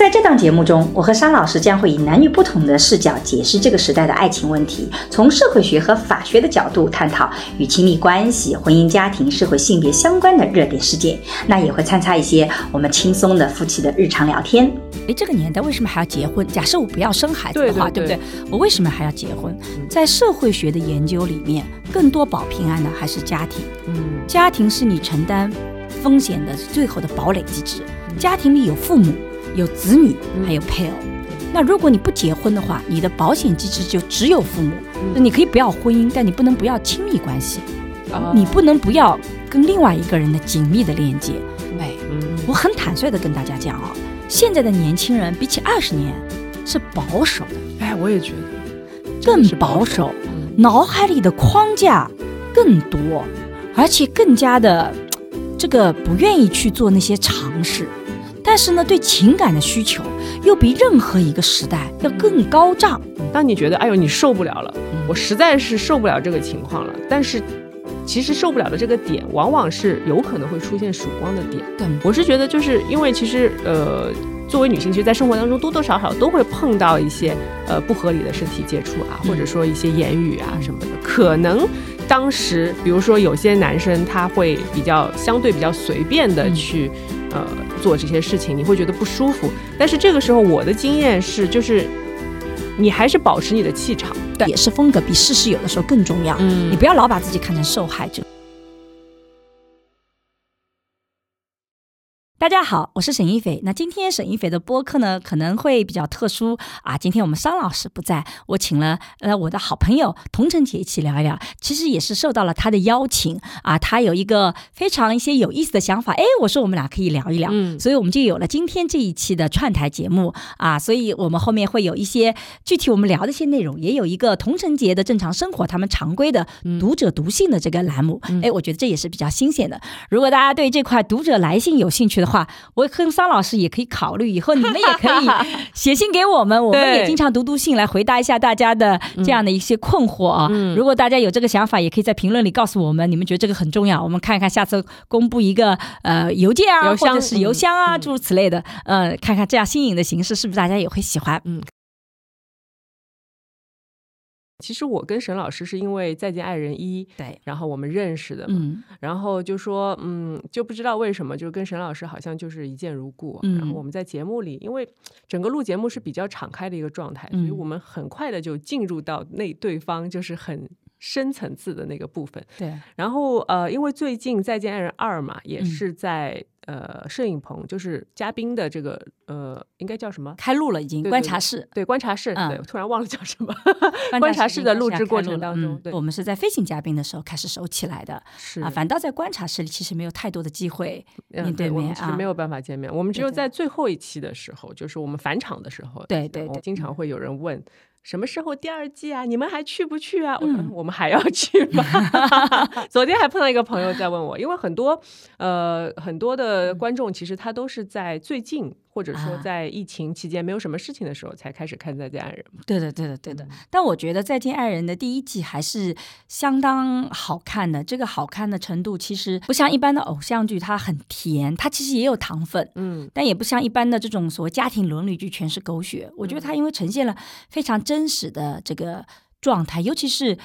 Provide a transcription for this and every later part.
在这档节目中，我和商老师将会以男女不同的视角解释这个时代的爱情问题，从社会学和法学的角度探讨与亲密关系、婚姻家庭、社会性别相关的热点事件。那也会参差一些我们轻松的夫妻的日常聊天。哎，这个年代为什么还要结婚？假设我不要生孩子的话，对不对？我为什么还要结婚？在社会学的研究里面，更多保平安的还是家庭。嗯，家庭是你承担风险的最后的堡垒机制。家庭里有父母。有子女，还有配偶。那如果你不结婚的话，你的保险机制就只有父母。那你可以不要婚姻，但你不能不要亲密关系。你不能不要跟另外一个人的紧密的连接。哎，我很坦率的跟大家讲啊，现在的年轻人比起二十年是保守的。哎，我也觉得更保守，脑海里的框架更多，而且更加的这个不愿意去做那些尝试。但是呢，对情感的需求又比任何一个时代要更高涨。当你觉得哎呦你受不了了，我实在是受不了这个情况了。但是，其实受不了的这个点，往往是有可能会出现曙光的点。对，我是觉得就是因为其实呃，作为女性，其实，在生活当中多多少少都会碰到一些呃不合理的身体接触啊，或者说一些言语啊什么的。可能当时，比如说有些男生他会比较相对比较随便的去。呃，做这些事情你会觉得不舒服，但是这个时候我的经验是，就是你还是保持你的气场，对，也是风格比事实有的时候更重要。嗯，你不要老把自己看成受害者。大家好，我是沈一斐。那今天沈一斐的播客呢，可能会比较特殊啊。今天我们商老师不在，我请了呃我的好朋友童晨姐一起聊一聊。其实也是受到了他的邀请啊，他有一个非常一些有意思的想法。哎，我说我们俩可以聊一聊，嗯，所以我们就有了今天这一期的串台节目啊。所以我们后面会有一些具体我们聊的一些内容，也有一个童晨节的正常生活，他们常规的读者读信的这个栏目。哎，我觉得这也是比较新鲜的。如果大家对这块读者来信有兴趣的，话，我跟桑老师也可以考虑，以后你们也可以写信给我们，我们也经常读读信来回答一下大家的这样的一些困惑啊。如果大家有这个想法，也可以在评论里告诉我们，你们觉得这个很重要，我们看一看下次公布一个呃邮件啊，或者是邮箱啊，诸如此类的，呃，看看这样新颖的形式是不是大家也会喜欢，嗯。其实我跟沈老师是因为《再见爱人一》对，然后我们认识的嘛，然后就说嗯，就不知道为什么，就跟沈老师好像就是一见如故。然后我们在节目里，因为整个录节目是比较敞开的一个状态，所以我们很快的就进入到那对方就是很深层次的那个部分。对，然后呃，因为最近《再见爱人二》嘛，也是在。呃，摄影棚就是嘉宾的这个呃，应该叫什么？开录了，已经观察室。对，观察室。对，突然忘了叫什么。观察室的录制过程当中，对我们是在飞行嘉宾的时候开始收起来的。是啊，反倒在观察室里，其实没有太多的机会面对面啊，没有办法见面。我们只有在最后一期的时候，就是我们返场的时候，对对，经常会有人问。什么时候第二季啊？你们还去不去啊？我说我们还要去吗？昨天还碰到一个朋友在问我，因为很多呃很多的观众其实他都是在最近。或者说，在疫情期间没有什么事情的时候，才开始看《再见爱人》对的，对的，对的。但我觉得《再见爱人》的第一季还是相当好看的。这个好看的程度，其实不像一般的偶像剧，它很甜，它其实也有糖分，嗯，但也不像一般的这种所谓家庭伦理剧全是狗血。我觉得它因为呈现了非常真实的这个状态，尤其是。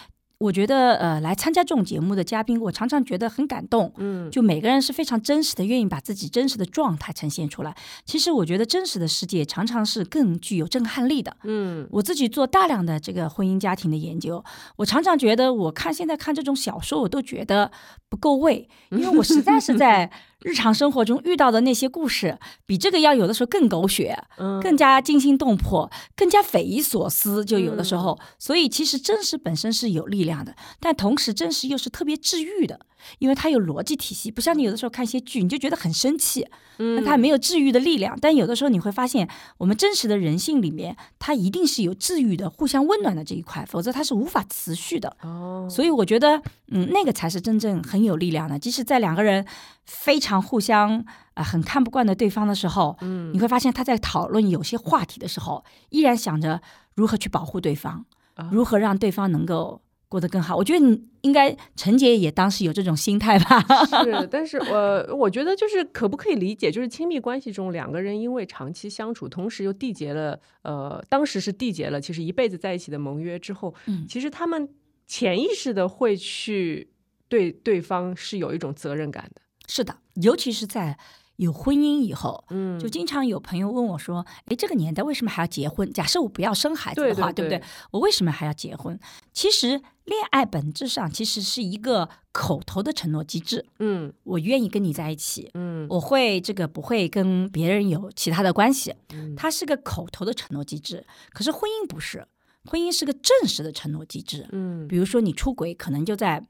我觉得，呃，来参加这种节目的嘉宾，我常常觉得很感动。嗯，就每个人是非常真实的，愿意把自己真实的状态呈现出来。其实，我觉得真实的世界常常是更具有震撼力的。嗯，我自己做大量的这个婚姻家庭的研究，我常常觉得，我看现在看这种小说，我都觉得不够味，因为我实在是在。日常生活中遇到的那些故事，比这个要有的时候更狗血，嗯，更加惊心动魄，更加匪夷所思。就有的时候，所以其实真实本身是有力量的，但同时真实又是特别治愈的。因为它有逻辑体系，不像你有的时候看一些剧，你就觉得很生气，嗯那它没有治愈的力量。但有的时候你会发现，我们真实的人性里面，它一定是有治愈的、互相温暖的这一块，否则它是无法持续的。哦，所以我觉得，嗯，那个才是真正很有力量的。即使在两个人非常互相啊、呃很看不惯的对方的时候，嗯你会发现他在讨论有些话题的时候，依然想着如何去保护对方，啊如何让对方能够过得更好。我觉得你应该陈杰也当时有这种心态吧？是，但是我，我觉得就是可不可以理解，就是亲密关系中两个人因为长期相处，同时又缔结了呃，当时是缔结了其实一辈子在一起的盟约之后，嗯其实他们潜意识的会去对对方是有一种责任感的，是的，尤其是在有婚姻以后。嗯就经常有朋友问我说：“诶，这个年代为什么还要结婚？假设我不要生孩子的话，对对不对？我为什么还要结婚？其实恋爱本质上其实是一个口头的承诺机制，嗯我愿意跟你在一起，嗯我会这个不会跟别人有其他的关系，嗯它是个口头的承诺机制。可是婚姻不是，婚姻是个正式的承诺机制。嗯，比如说你出轨，可能就在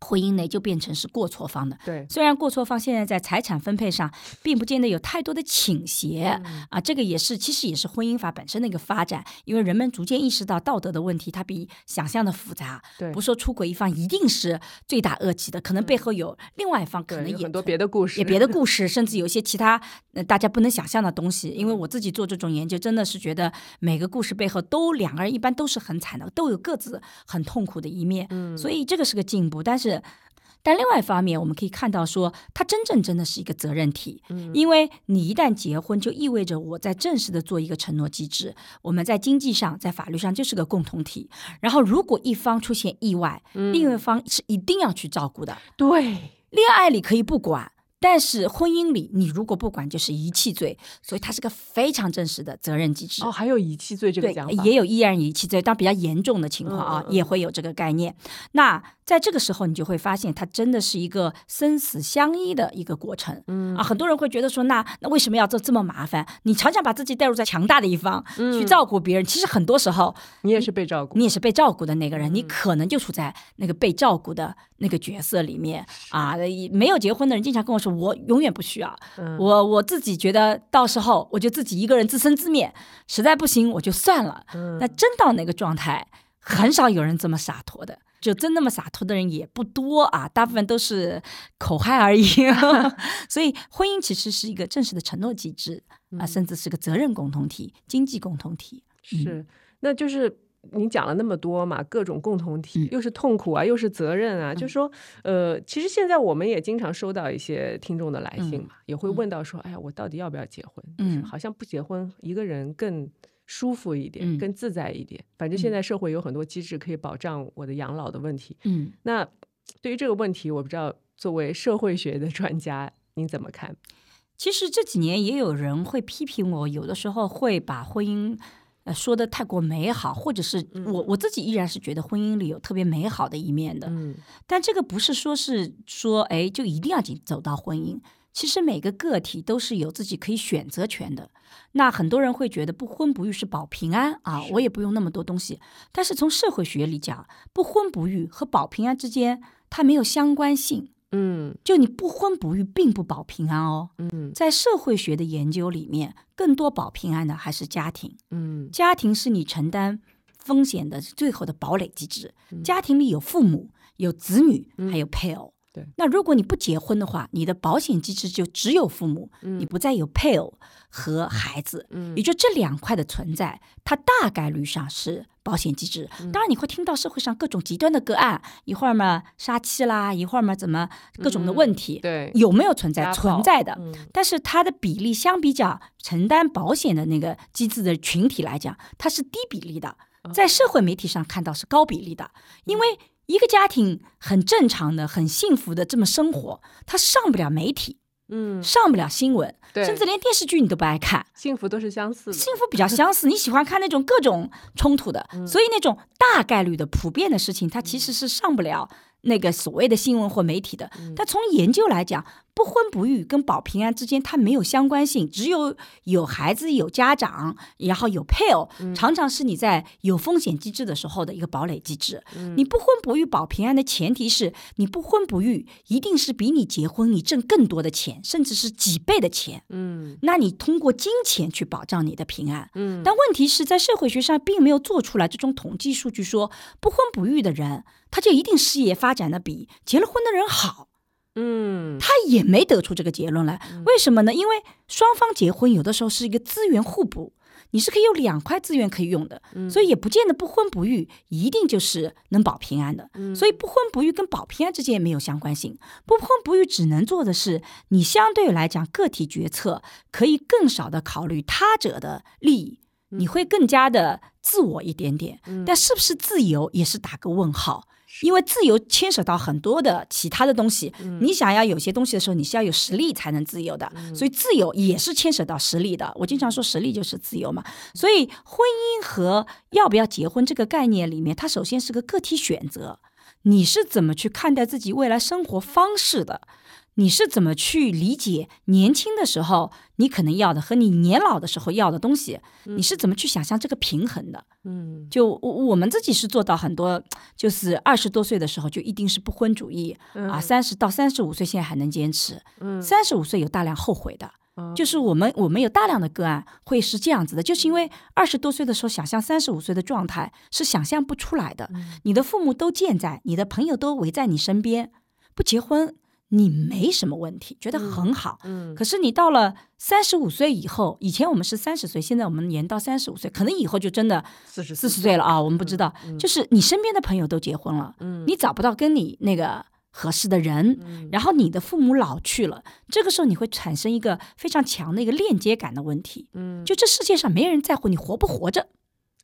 婚姻内就变成是过错方的。对，虽然过错方现在在财产分配上并不见得有太多的倾斜、嗯啊，这个也是其实也是婚姻法本身的一个发展，因为人们逐渐意识到道德的问题它比想象的复杂，对不说出轨一方一定是罪大恶极的，可能背后有另外一方可能，也很多别的故事，也别的故 事，甚至有一些其他呃大家不能想象的东西。因为我自己做这种研究，真的是觉得每个故事背后都两个人一般都是很惨的，都有各自很痛苦的一面。嗯所以这个是个进步，但是。但另外一方面，我们可以看到说，它真正真的是一个责任体，嗯因为你一旦结婚，就意味着我在正式的做一个承诺机制，我们在经济上、在法律上就是个共同体。然后，如果一方出现意外，嗯另一方是一定要去照顾的。对，恋爱里可以不管，但是婚姻里你如果不管就是遗弃罪，所以它是个非常正式的责任机制。哦，还有遗弃罪这个讲法，，也有依然遗弃罪，但比较严重的情况啊，嗯嗯嗯也会有这个概念。那在这个时候，你就会发现，它真的是一个生死相依的一个过程。嗯啊，很多人会觉得说，那那为什么要这这么麻烦？你常常把自己带入在强大的一方、去照顾别人，其实很多时候你也是被照顾你，也是被照顾的那个人，嗯你可能就处在那个被照顾的那个角色里面啊。没有结婚的人经常跟我说，我永远不需要，嗯我我自己觉得到时候我就自己一个人自生自灭，实在不行我就算了。嗯那真到那个状态，很少有人这么洒脱的。就真那么洒脱的人也不多啊，大部分都是口嗨而已。所以，婚姻其实是一个正式的承诺机制啊，甚至是个责任共同体、经济共同体。是，那就是你讲了那么多嘛，各种共同体，嗯又是痛苦啊，又是责任啊，就是说呃，其实现在我们也经常收到一些听众的来信嘛，也会问到说，哎呀，我到底要不要结婚？就是嗯好像不结婚，一个人更。舒服一点，嗯更自在一点。反正现在社会有很多机制可以保障我的养老的问题。嗯，那对于这个问题，我不知道作为社会学的专家，您怎么看？其实这几年也有人会批评我，有的时候会把婚姻。呃，说的太过美好，或者是我我自己依然是觉得婚姻里有特别美好的一面的，嗯但这个不是说是说，哎，就一定要进走到婚姻。其实每个个体都是有自己可以选择权的。那很多人会觉得不婚不育是保平安啊，我也不用那么多东西。但是从社会学里讲，不婚不育和保平安之间它没有相关性。嗯就你不婚不育并不保平安哦。嗯在社会学的研究里面，更多保平安的还是家庭。嗯家庭是你承担风险的最后的堡垒机制。嗯家庭里有父母、有子女，还有配偶。对。那如果你不结婚的话，你的保险机制就只有父母，你不再有配偶和孩子。嗯。也就这两块的存在，它大概率上是保险机制。嗯。当然，你会听到社会上各种极端的个案，一会儿嘛杀妻啦，一会儿嘛怎么各种的问题，嗯对。有没有存在？存在的。嗯。但是它的比例相比较承担保险的那个机制的群体来讲，它是低比例的，哦。在社会媒体上看到是高比例的，因为一个家庭很正常的、很幸福的这么生活，他上不了媒体，嗯，上不了新闻，甚至连电视剧你都不爱看。幸福都是相似的。幸福比较相似，你喜欢看那种各种冲突的，嗯所以那种大概率的普遍的事情，它其实是上不了那个所谓的新闻或媒体的。嗯但从研究来讲，不婚不育跟保平安之间它没有相关性，只有有孩子、有家长，然后有配偶，常常是你在有风险机制的时候的一个堡垒机制。你不婚不育保平安的前提是你不婚不育，一定是比你结婚你挣更多的钱，甚至是几倍的钱。嗯那你通过金钱去保障你的平安。嗯但问题是在社会学上并没有做出来这种统计数据说，不婚不育的人，他就一定事业发展的比结了婚的人好。嗯他也没得出这个结论来，为什么呢？因为双方结婚有的时候是一个资源互补，你是可以有两块资源可以用的，所以也不见得不婚不育一定就是能保平安的。所以不婚不育跟保平安之间也没有相关性。不婚不育只能做的是，你相对来讲个体决策可以更少的考虑他者的利益，你会更加的自我一点点。但是不是自由也是打个问号。因为自由牵扯到很多的其他的东西，你想要有些东西的时候，你是要有实力才能自由的，所以自由也是牵扯到实力的。我经常说实力就是自由嘛，所以婚姻和要不要结婚这个概念里面，它首先是个个体选择，你是怎么去看待自己未来生活方式的？你是怎么去理解年轻的时候你可能要的和你年老的时候要的东西？你是怎么去想象这个平衡的？嗯就我我们自己是做到很多，就是二十多岁的时候就一定是不婚主义、啊，三十到三十五岁现在还能坚持，嗯三十五岁有大量后悔的。哦就是我们我们有大量的个案会是这样子的，就是因为二十多岁的时候想象三十五岁的状态是想象不出来的，你的父母都健在，你的朋友都围在你身边，不结婚你没什么问题，觉得很好。嗯可是你到了三十五岁以后，以前我们是三十岁，现在我们延到三十五岁，可能以后就真的四十四十岁了啊，我们不知道。就是你身边的朋友都结婚了，嗯你找不到跟你那个合适的人，然后你的父母老去了，这个时候你会产生一个非常强的一个链接感的问题。嗯就这世界上没人在乎你活不活着，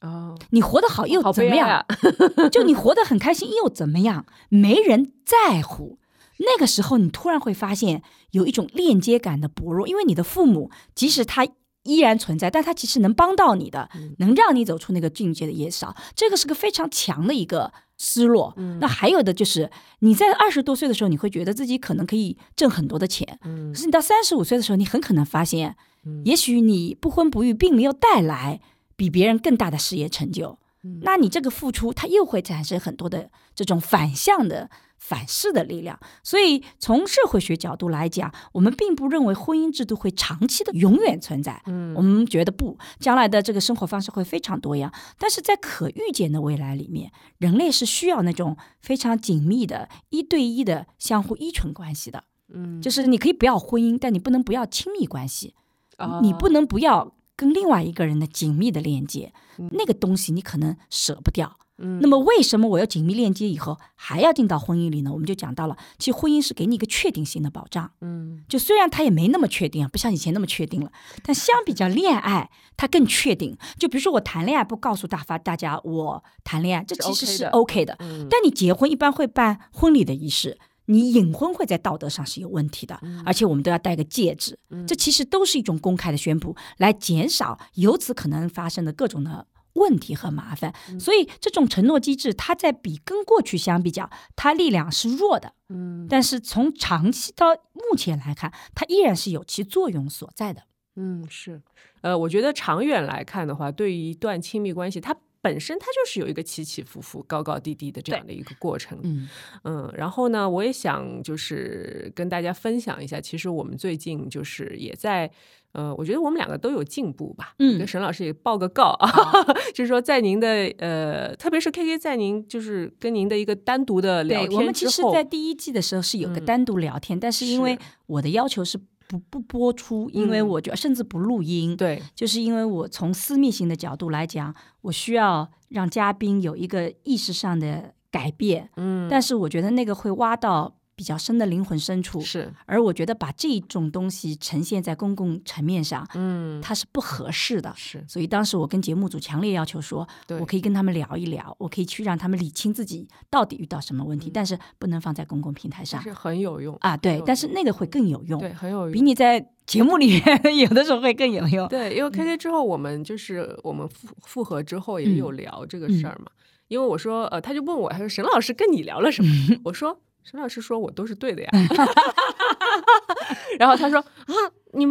哦你活得好又怎么样？啊 就你活得很开心又怎么样？没人在乎。那个时候，你突然会发现有一种链接感的薄弱，因为你的父母即使他依然存在，但他其实能帮到你的，能让你走出那个境界的也少。这个是个非常强的一个失落。那还有的就是你在二十多岁的时候，你会觉得自己可能可以挣很多的钱，嗯可是你到三十五岁的时候，你很可能发现，也许你不婚不育并没有带来比别人更大的事业成就。那你这个付出，它又会产生很多的这种反向的反噬的力量。所以从社会学角度来讲，我们并不认为婚姻制度会长期的永远存在。嗯我们觉得不，将来的这个生活方式会非常多样。但是在可预见的未来里面，人类是需要那种非常紧密的一对一的相互依存关系的。嗯就是你可以不要婚姻，但你不能不要亲密关系。哦你不能不要跟另外一个人的紧密的链接，那个东西你可能舍不掉。嗯那么为什么我要紧密链接以后还要进到婚姻里呢？我们就讲到了，其实婚姻是给你一个确定性的保障。嗯就虽然它也没那么确定啊，不像以前那么确定了，但相比较恋爱，它更确定。就比如说我谈恋爱不告诉大发大家我谈恋爱，这其实 OK 是的 OK 的。嗯但你结婚一般会办婚礼的仪式，你隐婚会在道德上是有问题的，嗯而且我们都要戴个戒指，这其实都是一种公开的宣布，来减少由此可能发生的各种的。问题和麻烦，嗯所以这种承诺机制，它在比跟过去相比较，它力量是弱的。嗯但是从长期到目前来看，它依然是有其作用所在的。嗯，是，呃，我觉得长远来看的话，对于一段亲密关系，它本身它就是有一个起起伏伏、高高低低的这样的一个过程。嗯嗯，然后呢，我也想就是跟大家分享一下，其实我们最近就是也在。呃，我觉得我们两个都有进步吧。嗯跟沈老师也报个告啊，就是说在您的呃，特别是 K K 在您就是跟您的一个单独的聊对，天我们其实，在第一季的时候是有个嗯单独聊天，但是因为我的要求是不不播出，因为嗯。我觉得甚至不录音。对，就是因为我从私密性的角度来讲，我需要让嘉宾有一个意识上的改变，嗯，但是我觉得那个会挖到比较深的灵魂深处，是，而我觉得把这种东西呈现在公共层面上，嗯，它是不合适的。是，所以当时我跟节目组强烈要求说，我可以跟他们聊一聊，我可以去让他们理清自己到底遇到什么问题，但是不能放在公共平台上是很有用啊。对，但是那个会更有用，对，很有用比。你在节目里面 有的时候会更有用。对，因为 K K 之后，我们就是我们复复合之后也嗯有聊这个事儿嘛。因为我说，呃，他就问我，他说沈老师跟你聊了什么？我说沈老师说我都是对的呀。然后他说啊，你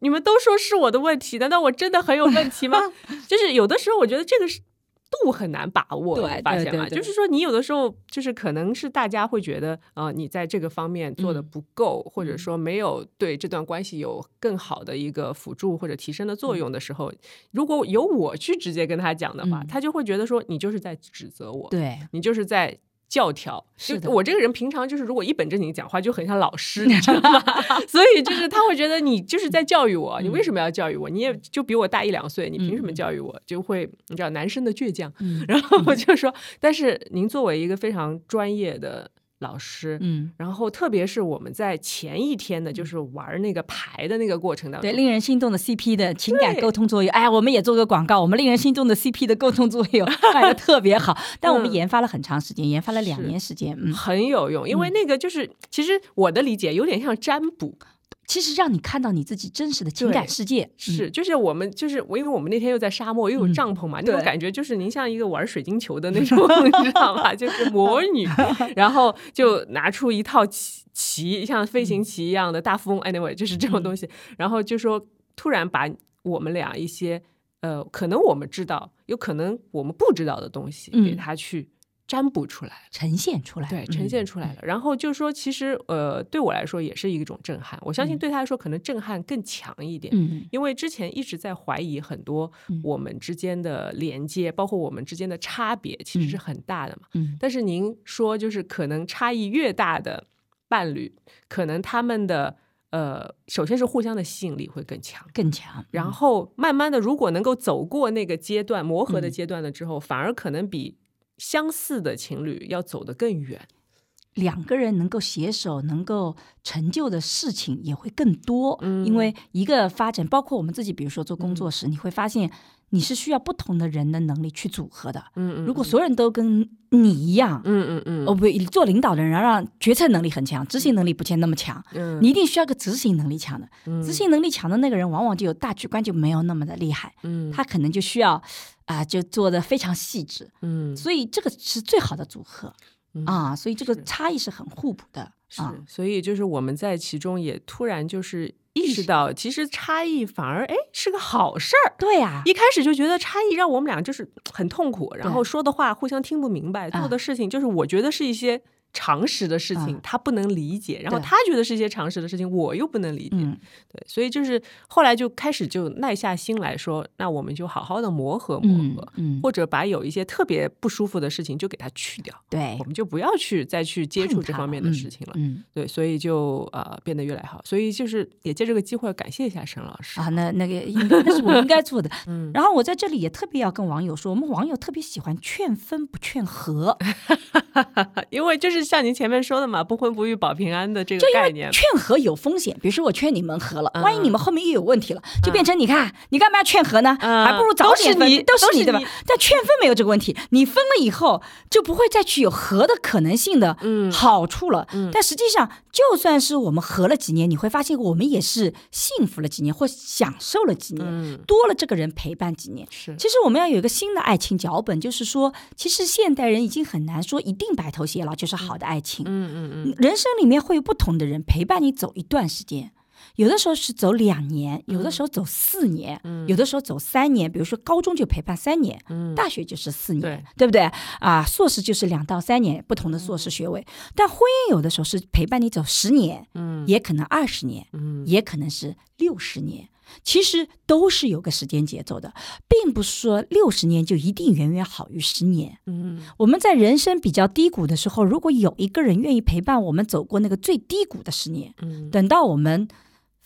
你们都说是我的问题，难道我真的很有问题吗？就是有的时候我觉得这个是。度很难把握，对，发现吗？就是说，你有的时候就是可能是大家会觉得，呃，你在这个方面做的不够，或者说没有对这段关系有更好的一个辅助或者提升的作用的时候，如果由我去直接跟他讲的话，他就会觉得说你就是在指责我，对你就是在。教条是我这个人平常就是如果一本正经讲话就很像老师，你知道吗？所以就是他会觉得你就是在教育我，你为什么要教育我？你也就比我大一两岁，你凭什么教育我？就会你知道男生的倔强，然后我就说，但是您作为一个非常专业的。老师，嗯，然后特别是我们在前一天的，就是玩那个牌的那个过程当中，对，令人心动的 CP 的情感沟通作用，哎，我们也做个广告，我们令人心动的 CP 的沟通作用 卖的特别好，但我们研发了很长时间，研发了两年时间，嗯，很有用，因为那个就是其实我的理解有点像占卜。其实让你看到你自己真实的情感世界是，就是我们就是我，因为我们那天又在沙漠，又有帐篷嘛，那种感觉就是您像一个玩水晶球的那种，你知道吗？就是魔女，然后就拿出一套棋棋，像飞行棋一样的大富翁，anyway，就是这种东西，然后就说突然把我们俩一些呃，可能我们知道，有可能我们不知道的东西给他去。占卜出来，呈现出来，对，呈现出来了。然后就说，其实呃，对我来说也是一种震撼。我相信对他来说，可能震撼更强一点。嗯，因为之前一直在怀疑很多我们之间的连接，包括我们之间的差别，其实是很大的嘛。嗯，但是您说，就是可能差异越大的伴侣，可能他们的呃，首先是互相的吸引力会更强，更强。然后慢慢的，如果能够走过那个阶段磨合的阶段了之后，反而可能比。相似的情侣要走得更远，两个人能够携手、能够成就的事情也会更多。嗯，因为一个发展，包括我们自己，比如说做工作时，你会发现你是需要不同的人的能力去组合的。嗯嗯，如果所有人都跟你一样，嗯嗯嗯，哦不，做领导的人让决策能力很强，执行能力不见那么强。嗯，你一定需要个执行能力强的。嗯执行能力强的那个人，往往就有大局观就没有那么的厉害。嗯，他可能就需要。啊，就做的非常细致，嗯，所以这个是最好的组合啊，所以这个差异是很互补的啊，所以就是我们在其中也突然就是意识到，其实差异反而哎是个好事儿，对呀，一开始就觉得差异让我们俩就是很痛苦，然后说的话互相听不明白，做的事情就是我觉得是一些。常识的事情他不能理解，然后他觉得是一些常识的事情，我又不能理解，对，所以就是后来就开始就耐下心来说，那我们就好好的磨合磨合，嗯，或者把有一些特别不舒服的事情就给它去掉，对，我们就不要去再去接触这方面的事情了，嗯，对，所以就呃变得越来越好，所以就是也借这个机会感谢一下沈老师啊，那那个那是我应该做的，嗯，然后我在这里也特别要跟网友说，我们网友特别喜欢劝分不劝和，因为就是。像您前面说的嘛，不婚不育保平安的这个概念，劝和有风险。比如说我劝你们和了，万一你们后面又有问题了，就变成你看你干嘛要劝和呢？还不如早点分，都是你对吧？但劝分没有这个问题，你分了以后就不会再去有和的可能性的好处了。但实际上，就算是我们和了几年，你会发现我们也是幸福了几年，或享受了几年，多了这个人陪伴几年。是，其实我们要有一个新的爱情脚本，就是说，其实现代人已经很难说一定白头偕老就是好。的爱情，嗯嗯嗯，人生里面会有不同的人陪伴你走一段时间，有的时候是走两年，有的时候走四年，有的时候走三年。比如说高中就陪伴三年，大学就是四年，对不对？啊，硕士就是两到三年，不同的硕士学位。但婚姻有的时候是陪伴你走十年，嗯，也可能二十年，嗯，也可能是六十年。其实都是有个时间节奏的，并不是说六十年就一定远远好于十年。嗯，我们在人生比较低谷的时候，如果有一个人愿意陪伴我们走过那个最低谷的十年，嗯，等到我们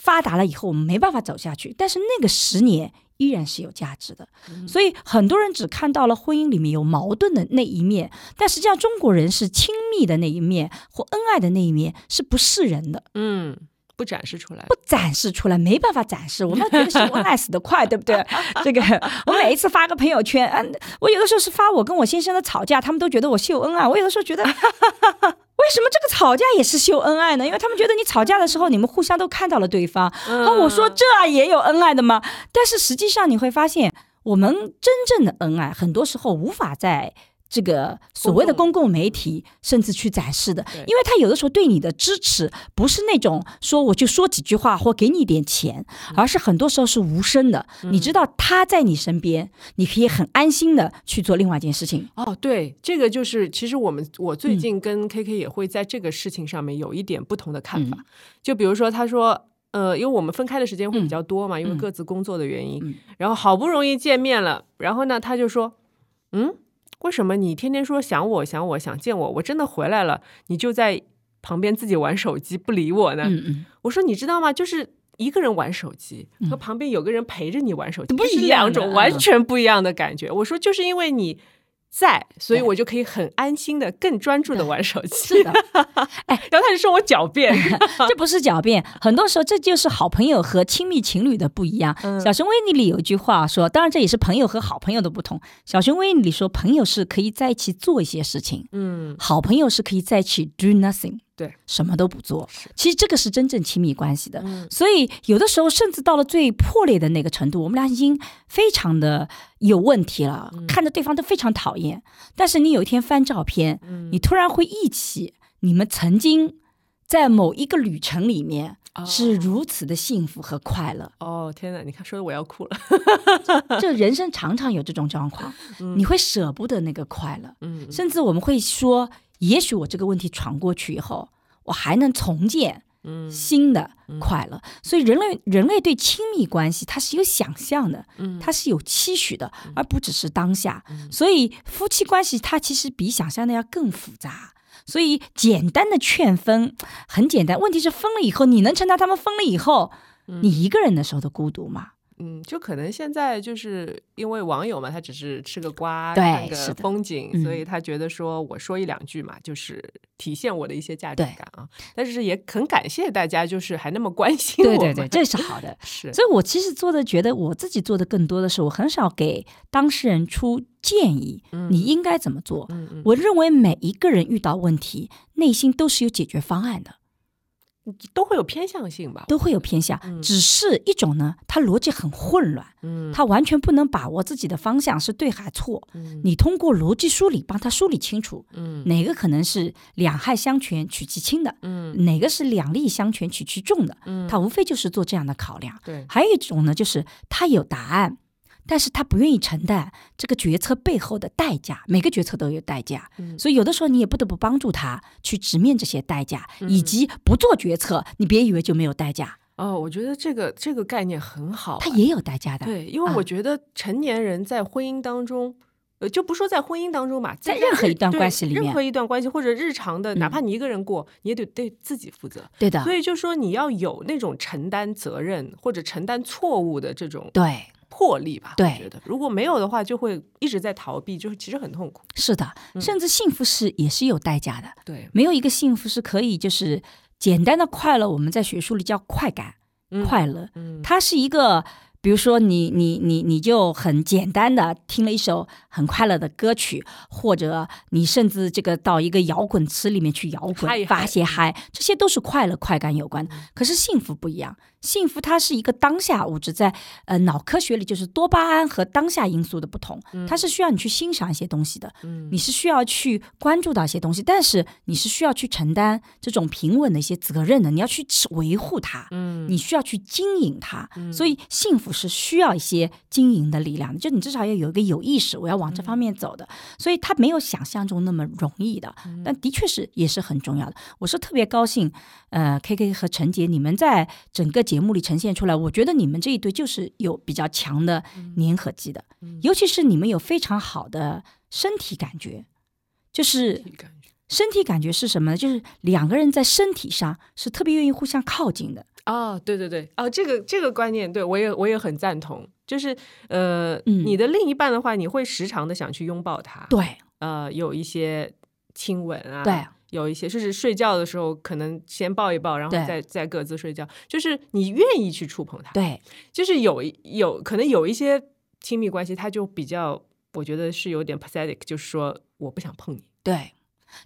发达了以后，我们没办法走下去，但是那个十年依然是有价值的。所以很多人只看到了婚姻里面有矛盾的那一面，但实际上中国人是亲密的那一面或恩爱的那一面是不是人的。嗯。不展示出来，不展示出来，没办法展示。我们觉得秀恩爱死得快，对不对？这个我每一次发个朋友圈，嗯，我有的时候是发我跟我先生的吵架，他们都觉得我秀恩爱。我有的时候觉得，为什么这个吵架也是秀恩爱呢？因为他们觉得你吵架的时候，你们互相都看到了对方。啊，我说这也有恩爱的吗？但是实际上你会发现，我们真正的恩爱，很多时候无法在。这个所谓的公共媒体，甚至去展示的，因为他有的时候对你的支持不是那种说我就说几句话或给你一点钱，而是很多时候是无声的。你知道他在你身边，你可以很安心的去做另外一件事情。哦，对，这个就是其实我们我最近跟 K K 也会在这个事情上面有一点不同的看法。就比如说他说，呃，因为我们分开的时间会比较多嘛，因为各自工作的原因，然后好不容易见面了，然后呢，他就说，嗯。为什么你天天说想我想我想见我，我真的回来了，你就在旁边自己玩手机不理我呢？我说你知道吗？就是一个人玩手机和旁边有个人陪着你玩手机，不是两种完全不一样的感觉。我说就是因为你。在，所以我就可以很安心的、更专注的玩手机。是的，哎，然后他就说我狡辩，这不是狡辩，很多时候这就是好朋友和亲密情侣的不一样。小熊维尼里有一句话说，当然这也是朋友和好朋友的不同。小熊维尼里说，朋友是可以在一起做一些事情，嗯，好朋友是可以在一起 do nothing。对，什么都不做，其实这个是真正亲密关系的。所以有的时候甚至到了最破裂的那个程度，我们俩已经非常的有问题了，看着对方都非常讨厌。但是你有一天翻照片，你突然会忆起你们曾经在某一个旅程里面是如此的幸福和快乐。哦，天哪！你看，说的我要哭了。这人生常常有这种状况，你会舍不得那个快乐，甚至我们会说。也许我这个问题闯过去以后，我还能重建新的快乐。所以人类人类对亲密关系它是有想象的，它是有期许的，而不只是当下。所以夫妻关系它其实比想象的要更复杂。所以简单的劝分很简单，问题是分了以后你能承担他们分了以后你一个人的时候的孤独吗？嗯，就可能现在就是因为网友嘛，他只是吃个瓜看个风景，所以他觉得说我说一两句嘛，就是体现我的一些价值感啊。但是也很感谢大家，就是还那么关心我。对对对，这是好的。是，所以我其实做的觉得我自己做的更多的是，我很少给当事人出建议，你应该怎么做。我认为每一个人遇到问题，内心都是有解决方案的。都会有偏向性吧，都会有偏向，只是一种呢，他逻辑很混乱，嗯，他完全不能把握自己的方向是对还错，嗯，你通过逻辑梳理帮他梳理清楚，嗯，哪个可能是两害相权取其轻的，嗯，哪个是两利相权取其重的，嗯，他无非就是做这样的考量，对，还有一种呢，就是他有答案。但是他不愿意承担这个决策背后的代价，每个决策都有代价，所以有的时候你也不得不帮助他去直面这些代价，以及不做决策，你别以为就没有代价。哦，我觉得这个这个概念很好，它也有代价的。对，因为我觉得成年人在婚姻当中，呃，就不说在婚姻当中嘛，在任何一段关系里面，任何一段关系或者日常的，哪怕你一个人过，你也得对自己负责。对的，所以就说你要有那种承担责任或者承担错误的这种对。魄力吧，对，我觉得如果没有的话，就会一直在逃避，就是其实很痛苦。是的，甚至幸福是也是有代价的。对，没有一个幸福是可以就是简单的快乐。我们在学术里叫快感、快乐，它是一个。比如说，你你你你就很简单的听了一首很快乐的歌曲，或者你甚至这个到一个摇滚池里面去摇滚发些嗨，这些都是快乐快感有关。的。可是幸福不一样，幸福它是一个当下物质，在呃脑科学里就是多巴胺和当下因素的不同，它是需要你去欣赏一些东西的，你是需要去关注到一些东西，但是你是需要去承担这种平稳的一些责任的，你要去维护它，嗯，你需要去经营它，所以幸福。是需要一些经营的力量的，就你至少要有一个有意识，我要往这方面走的，所以他没有想象中那么容易的，但的确是也是很重要的。我是特别高兴，呃，K K 和陈杰，你们在整个节目里呈现出来，我觉得你们这一对就是有比较强的粘合剂的，尤其是你们有非常好的身体感觉，就是身体感觉是什么呢？就是两个人在身体上是特别愿意互相靠近的。哦，对对对，哦，这个这个观念，对我也我也很赞同。就是呃，你的另一半的话，你会时常的想去拥抱他，对，呃，有一些亲吻啊，对，有一些就是睡觉的时候可能先抱一抱，然后再再各自睡觉，就是你愿意去触碰他，对，就是有有可能有一些亲密关系，他就比较，我觉得是有点 pathetic，就是说我不想碰你，对，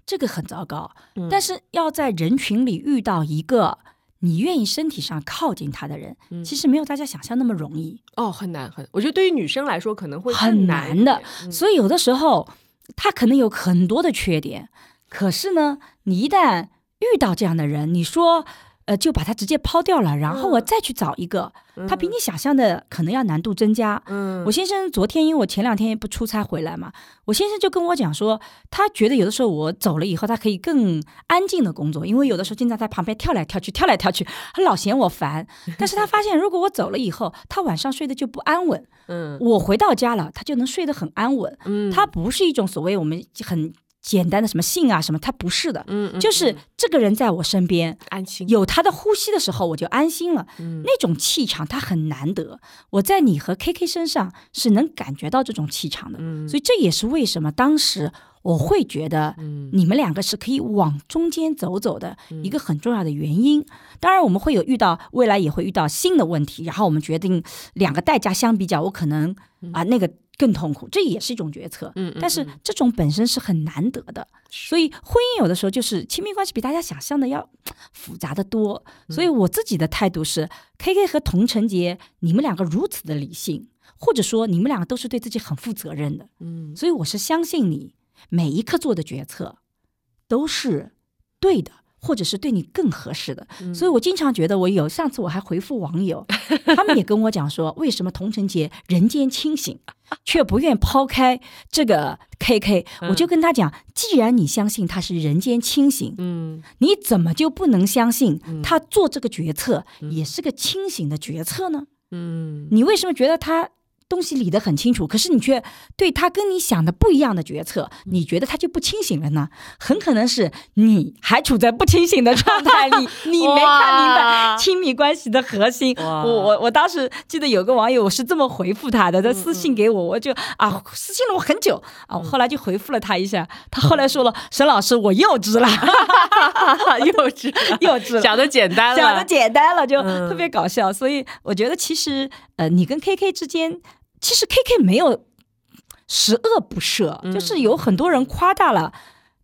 这个很糟糕，但是要在人群里遇到一个。你愿意身体上靠近他的人，其实没有大家想象那么容易哦，很难很。我觉得对于女生来说可能会很难的，所以有的时候，他可能有很多的缺点，可是呢，你一旦遇到这样的人，你说。呃，就把它直接抛掉了，然后我再去找一个，他比你想象的可能要难度增加。嗯，我先生昨天因为我前两天不出差回来嘛，我先生就跟我讲说，他觉得有的时候我走了以后，他可以更安静的工作，因为有的时候经常在旁边跳来跳去，跳来跳去，他老嫌我烦。但是他发现如果我走了以后，他晚上睡得就不安稳。嗯，我回到家了，他就能睡得很安稳。嗯，他不是一种所谓我们很。简单的什么性啊什么，他不是的，嗯，就是这个人在我身边安心，有他的呼吸的时候我就安心了，嗯，那种气场他很难得，我在你和 K K 身上是能感觉到这种气场的，嗯，所以这也是为什么当时我会觉得，嗯，你们两个是可以往中间走走的一个很重要的原因。当然我们会有遇到未来也会遇到新的问题，然后我们决定两个代价相比较，我可能啊那个。更痛苦，这也是一种决策。嗯，但是这种本身是很难得的，所以婚姻有的时候就是亲密关系比大家想象的要复杂的多。所以我自己的态度是，K K 和童晨杰，你们两个如此的理性，或者说你们两个都是对自己很负责任的。嗯，所以我是相信你每一刻做的决策都是对的。或者是对你更合适的，所以我经常觉得我有。上次我还回复网友，他们也跟我讲说，为什么童晨杰人间清醒，却不愿抛开这个 K K？我就跟他讲，既然你相信他是人间清醒，嗯，你怎么就不能相信他做这个决策也是个清醒的决策呢？嗯，你为什么觉得他？东西理得很清楚，可是你却对他跟你想的不一样的决策，你觉得他就不清醒了呢？很可能是你还处在不清醒的状态 里，你没看明白亲密关系的核心。我我我当时记得有个网友我是这么回复他的，他私信给我，我就啊私信了我很久啊，我后来就回复了他一下，他后来说了，沈老师我幼稚了，幼稚幼稚，讲的简单了，讲的简单了，就特别搞笑。所以我觉得其实呃，你跟 K K 之间。其实 K K 没有十恶不赦，就是有很多人夸大了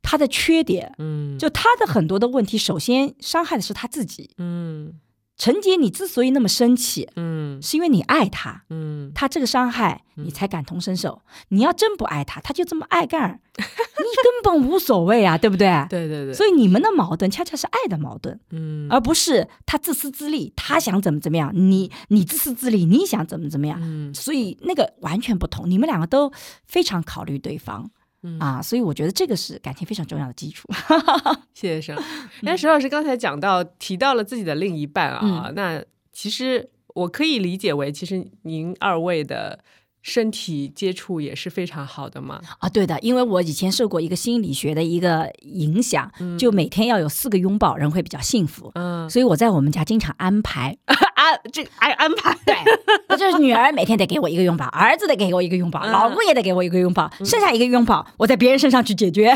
他的缺点，嗯，就他的很多的问题，首先伤害的是他自己，嗯。陈杰，你之所以那么生气，嗯，是因为你爱他，嗯，他这个伤害你才感同身受。你要真不爱他，他就这么爱干，你根本无所谓啊，对不对？对对对。所以你们的矛盾恰恰是爱的矛盾，嗯，而不是他自私自利，他想怎么怎么样，你你自私自利，你想怎么怎么样，嗯，所以那个完全不同。你们两个都非常考虑对方。啊，所以我觉得这个是感情非常重要的基础。谢谢沈。那沈老师刚才讲到提到了自己的另一半啊，那其实我可以理解为，其实您二位的。身体接触也是非常好的嘛？啊，对的，因为我以前受过一个心理学的一个影响，就每天要有四个拥抱，人会比较幸福。嗯，所以我在我们家经常安排 安这安安排，对，就是女儿每天得给我一个拥抱，儿子得给我一个拥抱，老公也得给我一个拥抱，剩下一个拥抱我在别人身上去解决。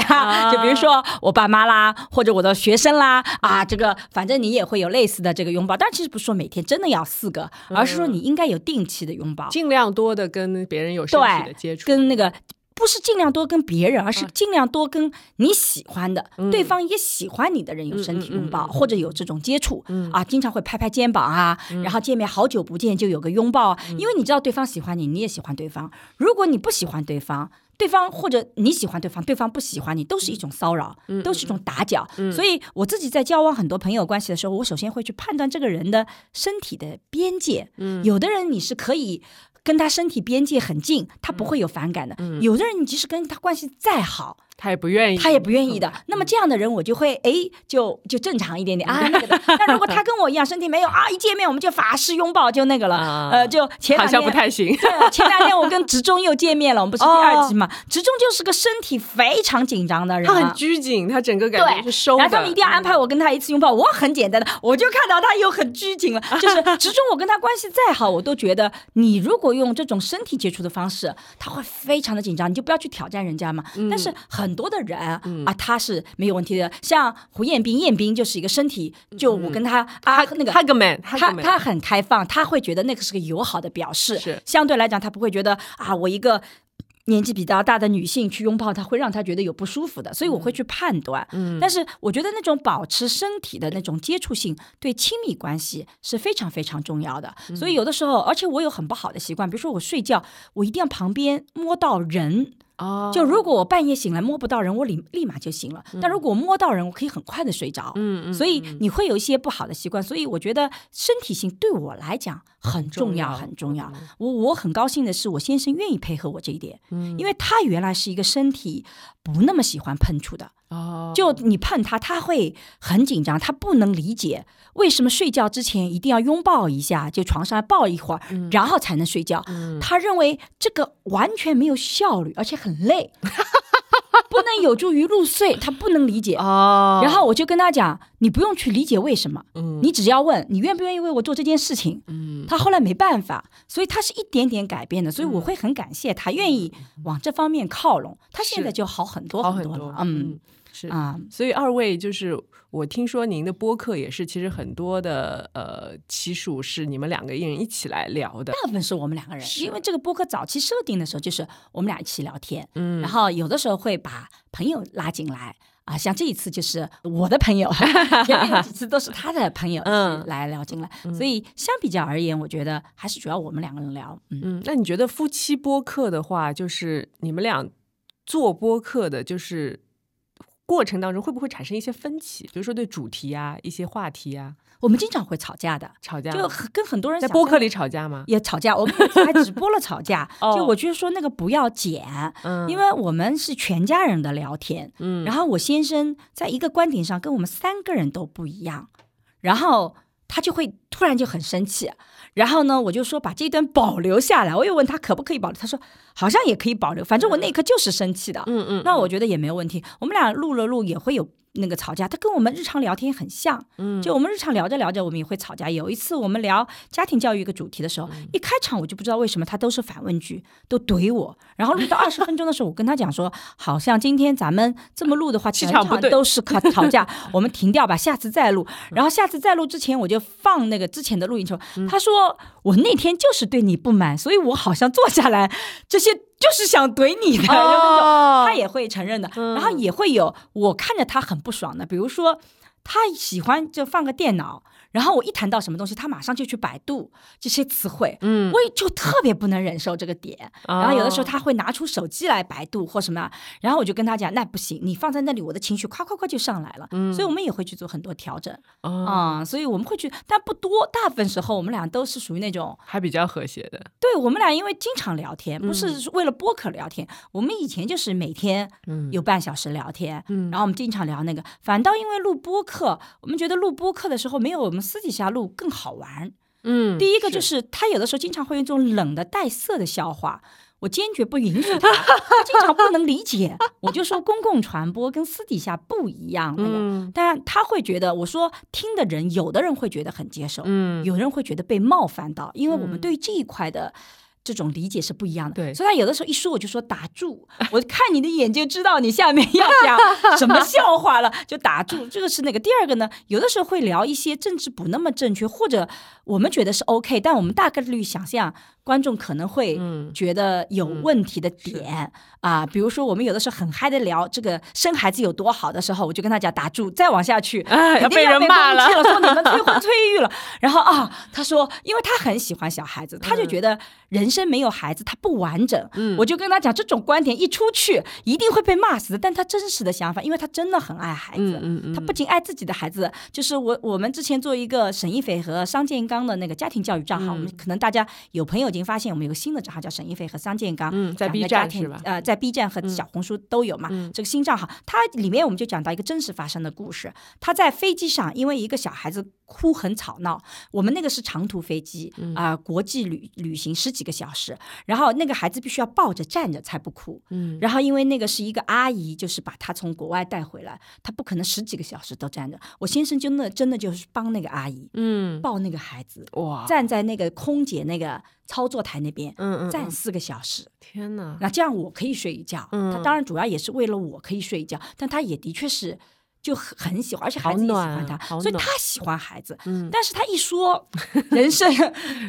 就比如说我爸妈啦，或者我的学生啦，啊，这个反正你也会有类似的这个拥抱，但其实不是说每天真的要四个，而是说你应该有定期的拥抱，尽量多的跟。跟别人有身体的接触，跟那个不是尽量多跟别人，而是尽量多跟你喜欢的、对方也喜欢你的人有身体拥抱，或者有这种接触啊，经常会拍拍肩膀啊，然后见面好久不见就有个拥抱，因为你知道对方喜欢你，你也喜欢对方。如果你不喜欢对方，对方或者你喜欢对方，对方不喜欢你，都是一种骚扰，都是一种打搅。所以我自己在交往很多朋友关系的时候，我首先会去判断这个人的身体的边界。有的人你是可以。跟他身体边界很近，他不会有反感的。有的人，你即使跟他关系再好。他也不愿意，他也不愿意的。那么这样的人，我就会哎，就就正常一点点啊那个的。但如果他跟我一样，身体没有啊，一见面我们就法式拥抱，就那个了。呃，就前两天好像不太行。对，前两天我跟植中又见面了，我们不是第二集嘛？植中就是个身体非常紧张的人，他很拘谨，他整个感觉是收。然后他们一定要安排我跟他一次拥抱，我很简单的，我就看到他又很拘谨了。就是植中，我跟他关系再好，我都觉得你如果用这种身体接触的方式，他会非常的紧张，你就不要去挑战人家嘛。但是很多的人。啊，他是没有问题的。像胡彦斌，彦斌就是一个身体，就我跟他啊，那个他他他很开放，他会觉得那个是个友好的表示。是相对来讲，他不会觉得啊，我一个年纪比较大的女性去拥抱他，会让他觉得有不舒服的。所以我会去判断。嗯，但是我觉得那种保持身体的那种接触性，对亲密关系是非常非常重要的。所以有的时候，而且我有很不好的习惯，比如说我睡觉，我一定要旁边摸到人。哦就如果我半夜醒来摸不到人，我立立马就醒了。但如果我摸到人，我可以很快的睡着。嗯嗯，所以你会有一些不好的习惯，所以我觉得身体性对我来讲很重要，很重要。我我很高兴的是，我先生愿意配合我这一点，嗯因为他原来是一个身体不那么喜欢碰触的，哦，就你碰他，他会很紧张，他不能理解为什么睡觉之前一定要拥抱一下，就床上抱一会儿，然后才能睡觉。嗯他认为这个完全没有效率，而且很累，不能有助于入睡，他不能理解。哦，然后我就跟他讲，你不用去理解为什么，嗯。你只要问你愿不愿意为我做这件事情。嗯。他后来没办法，所以他是一点点改变的，所以我会很感谢他愿意往这方面靠拢。他现在就好很多很多多。了，，嗯是。啊，所以二位就是我听说您的播客也是，其实很多的呃期数是你们两个人一起来聊的。大部分是我们两个人，因为这个播客早期设定的时候就是我们俩一起聊天，嗯然后有的时候会把朋友拉进来。啊，像这一次就是我的朋友，前面有几次都是他的朋友嗯来聊进来，所以相比较而言，我觉得还是主要我们两个人聊。嗯，嗯，那你觉得夫妻播客的话，就是你们俩做播客的，就是过程当中会不会产生一些分歧？比如说对主题啊、一些话题啊我们经常会吵架的，吵架，就很跟很多人在播客里吵架吗？也吵架，我们还直播了吵架。哦就我就是说那个不要剪，嗯因为我们是全家人的聊天。嗯然后我先生在一个观点上跟我们三个人都不一样，然后他就会突然就很生气。然后呢，我就说把这段保留下来。我又问他可不可以保留，他说好像也可以保留，反正我那一刻就是生气的。嗯嗯，那我觉得也没有问题。我们俩录了录也会有那个吵架，他跟我们日常聊天很像。嗯就我们日常聊着聊着，我们也会吵架。有一次我们聊家庭教育一个主题的时候，嗯一开场我就不知道为什么他都是反问句，都怼我。然后录到二十分钟的时候，我跟他讲说，好像今天咱们这么录的话，全气场不对都是吵吵架，我们停掉吧，下次再录。然后下次再录之前，我就放那个之前的录音球。嗯他说我那天就是对你不满，所以我好像坐下来这些就是想怼你的，就那种。哦他也会承认的，嗯然后也会有我看着他很不爽的，比如说他喜欢就放个电脑，然后我一谈到什么东西，他马上就去百度这些词汇，嗯我也就特别不能忍受这个点。哦然后有的时候他会拿出手机来百度或什么，然后我就跟他讲，那不行，你放在那里，我的情绪夸夸夸就上来了。所以我们也会去做很多调整哦啊、所以我们会去，但不多，大部分时候我们俩都是属于那种还比较和谐的，对我们俩，因为经常聊天，不是为了播客聊天。我们以前就是每天嗯有半小时聊天，嗯然后我们经常聊那个。反倒因为录播客，我们觉得录播客的时候没有我们私底下录更好玩。嗯第一个就是他有的时候经常会用这种冷的带色的笑话。我坚决不允许他，他经常不能理解。我就说公共传播跟私底下不一样，那个，嗯但他会觉得，我说听的人，有的人会觉得很接受，嗯有人会觉得被冒犯到，因为我们嗯对于这一块的。这种理解是不一样的，对。所以他有的时候一说我就说打住，我看你的眼就知道你下面要讲 什么笑话了，就打住。这个是那个。第二个呢，有的时候会聊一些政治不那么正确，或者我们觉得是 OK，但我们大概率想象观众可能会嗯觉得有问题的点、啊，比如说我们有的时候很嗨的聊这个生孩子有多好的时候，我就跟他讲打住，再往下去，哎肯定要被人骂了说你们催婚催育了。然后啊，他说，因为他很喜欢小孩子，他就觉得人生没有孩子他不完整。嗯我就跟他讲，这种观点一出去一定会被骂死的。但他真实的想法，因为他真的很爱孩子，嗯嗯嗯他不仅爱自己的孩子，就是我我们之前做一个沈一斐和商建刚的那个家庭教育账号，我们可能大家有朋友已经发现，我们有个新的账号叫沈一菲和桑建刚，嗯在 B 站是吧呃，在 B 站和小红书都有嘛。嗯这个新账号，它里面我们就讲到一个真实发生的故事。他在飞机上，因为一个小孩子哭很吵闹，我们那个是长途飞机嗯啊、国际旅旅行十几个小时，然后那个孩子必须要抱着站着才不哭。嗯然后因为那个是一个阿姨，就是把他从国外带回来，他不可能十几个小时都站着。我先生真的真的就是帮那个阿姨嗯抱那个孩子，哇站在那个空姐那个操作台那边，嗯嗯站四个小时。天哪那这样我可以睡一觉。嗯他当然主要也是为了我可以睡一觉，但他也的确是。就很很喜欢，而且孩子也喜欢他，所以他喜欢孩子。嗯但是他一说人生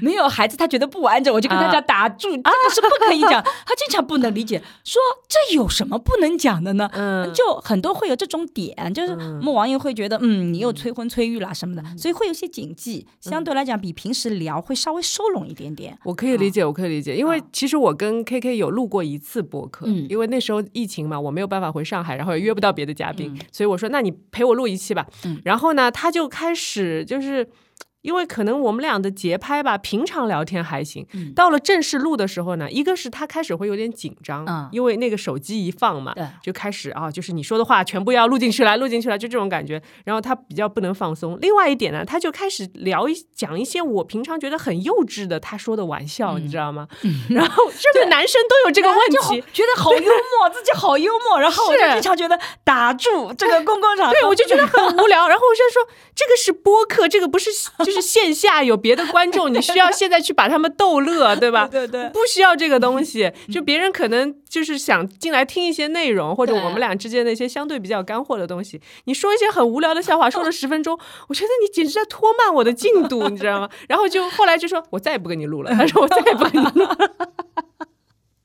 没有孩子，他觉得不完整，我就跟大家打住，这个是不可以讲。他经常不能理解，说这有什么不能讲的呢？嗯就很多会有这种点，就是我们网友会觉得，嗯，你又催婚催育啦什么的，嗯所以会有些谨记，相对来讲比平时聊会稍微收拢一点点。我可以理解，我可以理解，因为其实我跟 K K 有录过一次播客，嗯因为那时候疫情嘛，我没有办法回上海，然后也约不到别的嘉宾，嗯所以我说那你陪我录一期吧。嗯然后呢，他就开始就是。因为可能我们俩的节拍吧，平常聊天还行，嗯到了正式录的时候呢，一个是他开始会有点紧张，嗯因为那个手机一放嘛，就开始啊，就是你说的话全部要录进去了，录进去了，就这种感觉。然后他比较不能放松。另外一点呢，他就开始聊一讲一些我平常觉得很幼稚的他说的玩笑，你知道吗？然后 这个男生都有这个问题。觉得好幽默，自己好幽默，然后我就经常觉得打住这个公共场合，对，我就觉得很无聊。然后我就说，这个是播客，这个不是就是线下有别的观众，你需要现在去把他们逗乐，对吧？对对对不需要这个东西。就别人可能就是想进来听一些内容，或者我们俩之间的一些相对比较干货的东西。你说一些很无聊的笑话，说了十分钟，我觉得你简直在拖慢我的进度，你知道吗？然后就后来就说，我再也不跟你录了。他说我再也不跟你录了。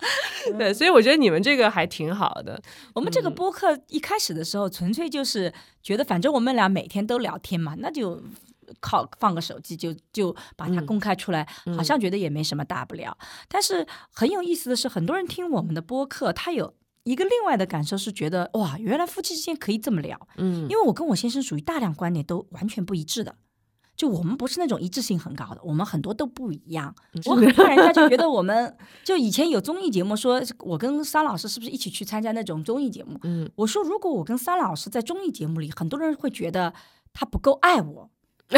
对，所以我觉得你们这个还挺好的。我们这个播客一开始的时候，纯粹就是觉得，反正我们俩每天都聊天嘛，那就靠放个手机就就把它嗯公开出来，好像觉得也没什么大不了。但是很有意思的是，很多人听我们的播客，他有一个另外的感受是觉得，哇，原来夫妻之间可以这么聊。嗯因为我跟我先生属于大量观点都完全不一致的。就我们不是那种一致性很高的，我们很多都不一样。我很怕人家就觉得 我们就以前有综艺节目说，我跟桑老师是不是一起去参加那种综艺节目？嗯，我说如果我跟桑老师在综艺节目里，很多人会觉得他不够爱我，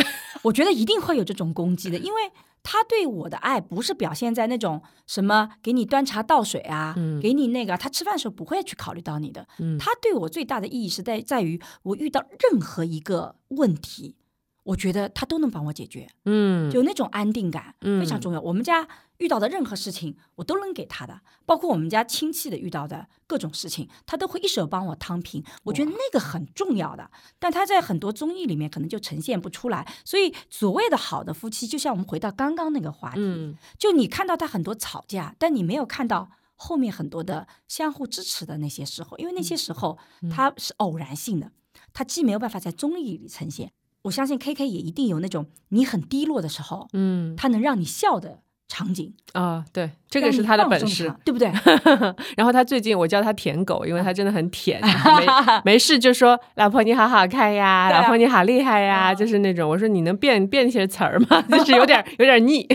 我觉得一定会有这种攻击的，因为他对我的爱不是表现在那种什么给你端茶倒水啊，嗯给你那个，他吃饭的时候不会去考虑到你的。嗯他对我最大的意义是在在于我遇到任何一个问题。我觉得他都能帮我解决，嗯就那种安定感嗯非常重要。我们家遇到的任何事情，我都能给他的，包括我们家亲戚的遇到的各种事情，他都会一手帮我摊平。我觉得那个很重要的，但他在很多综艺里面可能就呈现不出来。所以所谓的好的夫妻，就像我们回到刚刚那个话题，嗯就你看到他很多吵架，但你没有看到后面很多的相互支持的那些时候，因为那些时候他是偶然性的，他既没有办法在综艺里呈现。我相信 K K 也一定有那种你很低落的时候，嗯。他能让你笑的场景，啊，对，这这个是他的本事。对不对？然后他最近我叫他舔狗，因为他真的很舔，没 没事就说老婆你好好看呀，啊老婆你好厉害呀，啊就是那种我说你能变变一些词儿吗？就是有点有点腻，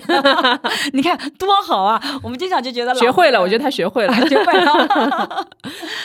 你看多好啊！我们经常就觉得学会了，我觉得他学会了。得学会了。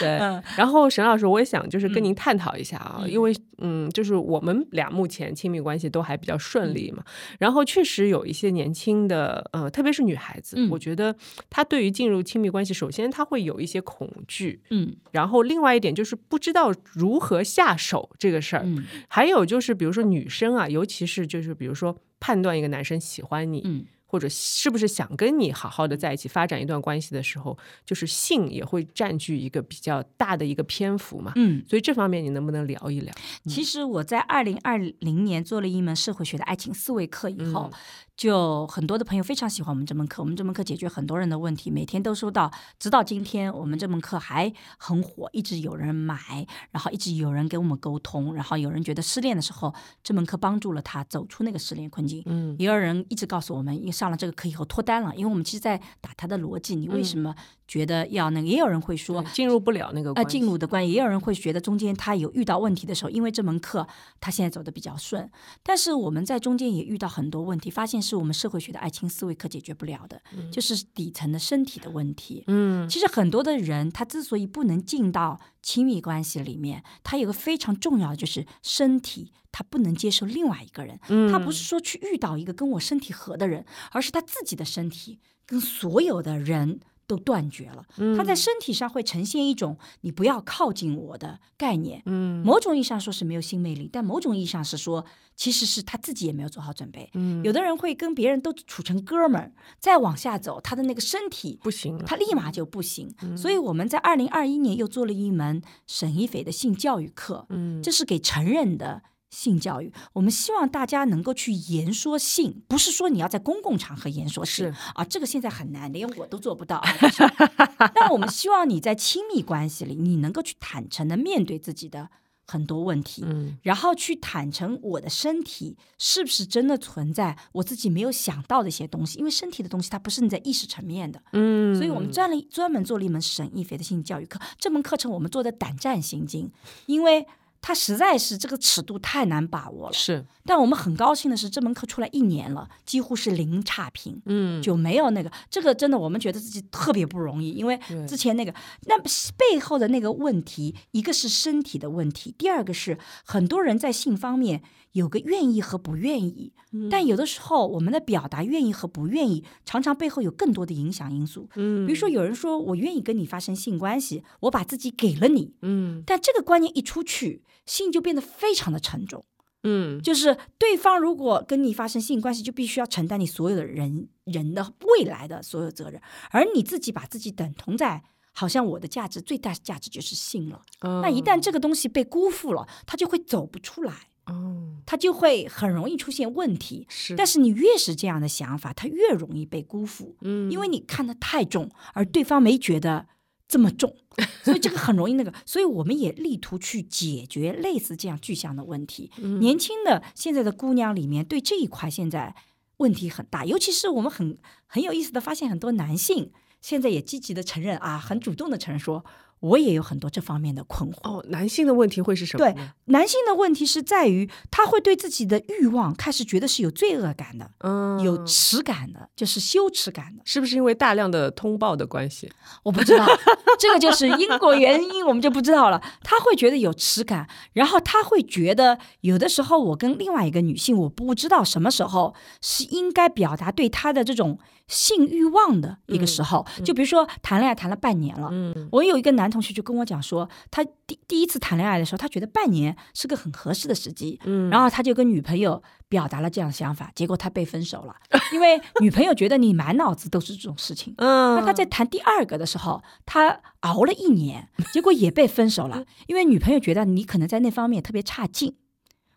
对嗯，然后沈老师，我也想就是跟您探讨一下啊，嗯因为嗯，就是我们俩目前亲密关系都还比较顺利嘛，嗯然后确实有一些年轻的呃，特别是女孩子，嗯我觉得她对于进入亲密关系，首先他会有一些恐惧，嗯然后另外一点就是不知道如何下手这个事儿，嗯还有就是比如说女生啊，尤其是就是比如说判断一个男生喜欢你，嗯或者是不是想跟你好好的在一起发展一段关系的时候，就是性也会占据一个比较大的一个篇幅嘛。嗯。所以这方面你能不能聊一聊？其实我在二零二零年做了一门社会学的爱情思维课以后，嗯就很多的朋友非常喜欢我们这门课。我们这门课解决很多人的问题，每天都收到，直到今天我们这门课还很火，一直有人买，然后一直有人跟我们沟通，然后有人觉得失恋的时候，这门课帮助了他走出那个失恋困境。嗯也有人一直告诉我们，因为上了这个课以后脱单了，因为我们其实在打他的逻辑，你为什么觉得要那个？也有人会说，进入不了那个啊，进入的关系，也有人会觉得中间他有遇到问题的时候，因为这门课他现在走的比较顺，但是我们在中间也遇到很多问题，发现是我们社会学的爱情思维可解决不了的，就是底层的身体的问题。嗯其实很多的人，他之所以不能进到亲密关系里面，他有个非常重要的就是身体，他不能接受另外一个人。嗯他不是说去遇到一个跟我身体合的人，而是他自己的身体跟所有的人都断绝了。他在身体上会呈现一种“你不要靠近我”的概念。嗯某种意义上说是没有性魅力，但某种意义上是说，其实是他自己也没有做好准备。嗯有的人会跟别人都处成哥们儿，再往下走，他的那个身体不行了，他立马就不行。所以我们在二零二一年又做了一门沈一斐的性教育课，嗯这是给成人的。性教育，我们希望大家能够去言说性，不是说你要在公共场合言说性啊，这个现在很难，连我都做不到。但我们希望你在亲密关系里，你能够去坦诚的面对自己的很多问题，嗯。然后去坦诚我的身体是不是真的存在我自己没有想到的一些东西，因为身体的东西它不是你在意识层面的，嗯，所以我们专了专门做了一门沈一菲的性教育课。这门课程我们做的胆战心惊，因为它实在是这个尺度太难把握了。是但我们很高兴的是，这门课出来一年了，几乎是零差评。嗯就没有那个，这个真的我们觉得自己特别不容易，因为之前那个那背后的那个问题，一个是身体的问题，第二个是很多人在性方面有个愿意和不愿意，嗯。但有的时候我们的表达愿意和不愿意，常常背后有更多的影响因素。嗯比如说，有人说我愿意跟你发生性关系，我把自己给了你，嗯。但这个观念一出去，性就变得非常的沉重。嗯。就是对方如果跟你发生性关系，就必须要承担你所有的人人的未来的所有责任，而你自己把自己等同在，好像我的价值最大价值就是性了。那一旦这个东西被辜负了，他就会走不出来，哦他就会很容易出现问题。是，但是你越是这样的想法，他越容易被辜负，嗯因为你看得太重，而对方没觉得这么重，所以这个很容易那个。所以我们也力图去解决类似这样具象的问题。嗯年轻的现在的姑娘里面，对这一块现在问题很大，尤其是我们很很有意思的发现，很多男性现在也积极的承认啊，很主动的承认说，我也有很多这方面的困惑。哦，男性的问题会是什么对？男性的问题是在于，他会对自己的欲望开始觉得是有罪恶感的，嗯，有耻感的，就是羞耻感的。是不是因为大量的通报的关系？我不知道，这个就是因果原因，我们就不知道了。他会觉得有耻感，然后他会觉得有的时候我跟另外一个女性，我不知道什么时候是应该表达对她的这种性欲望的一个时候。就比如说谈恋爱谈了半年了，嗯。我有一个男同学就跟我讲说，他第第一次谈恋爱的时候，他觉得半年是个很合适的时机，嗯。然后他就跟女朋友表达了这样的想法，结果他被分手了，因为女朋友觉得你满脑子都是这种事情。嗯，那他在谈第二个的时候，他熬了一年，结果也被分手了，因为女朋友觉得你可能在那方面特别差劲，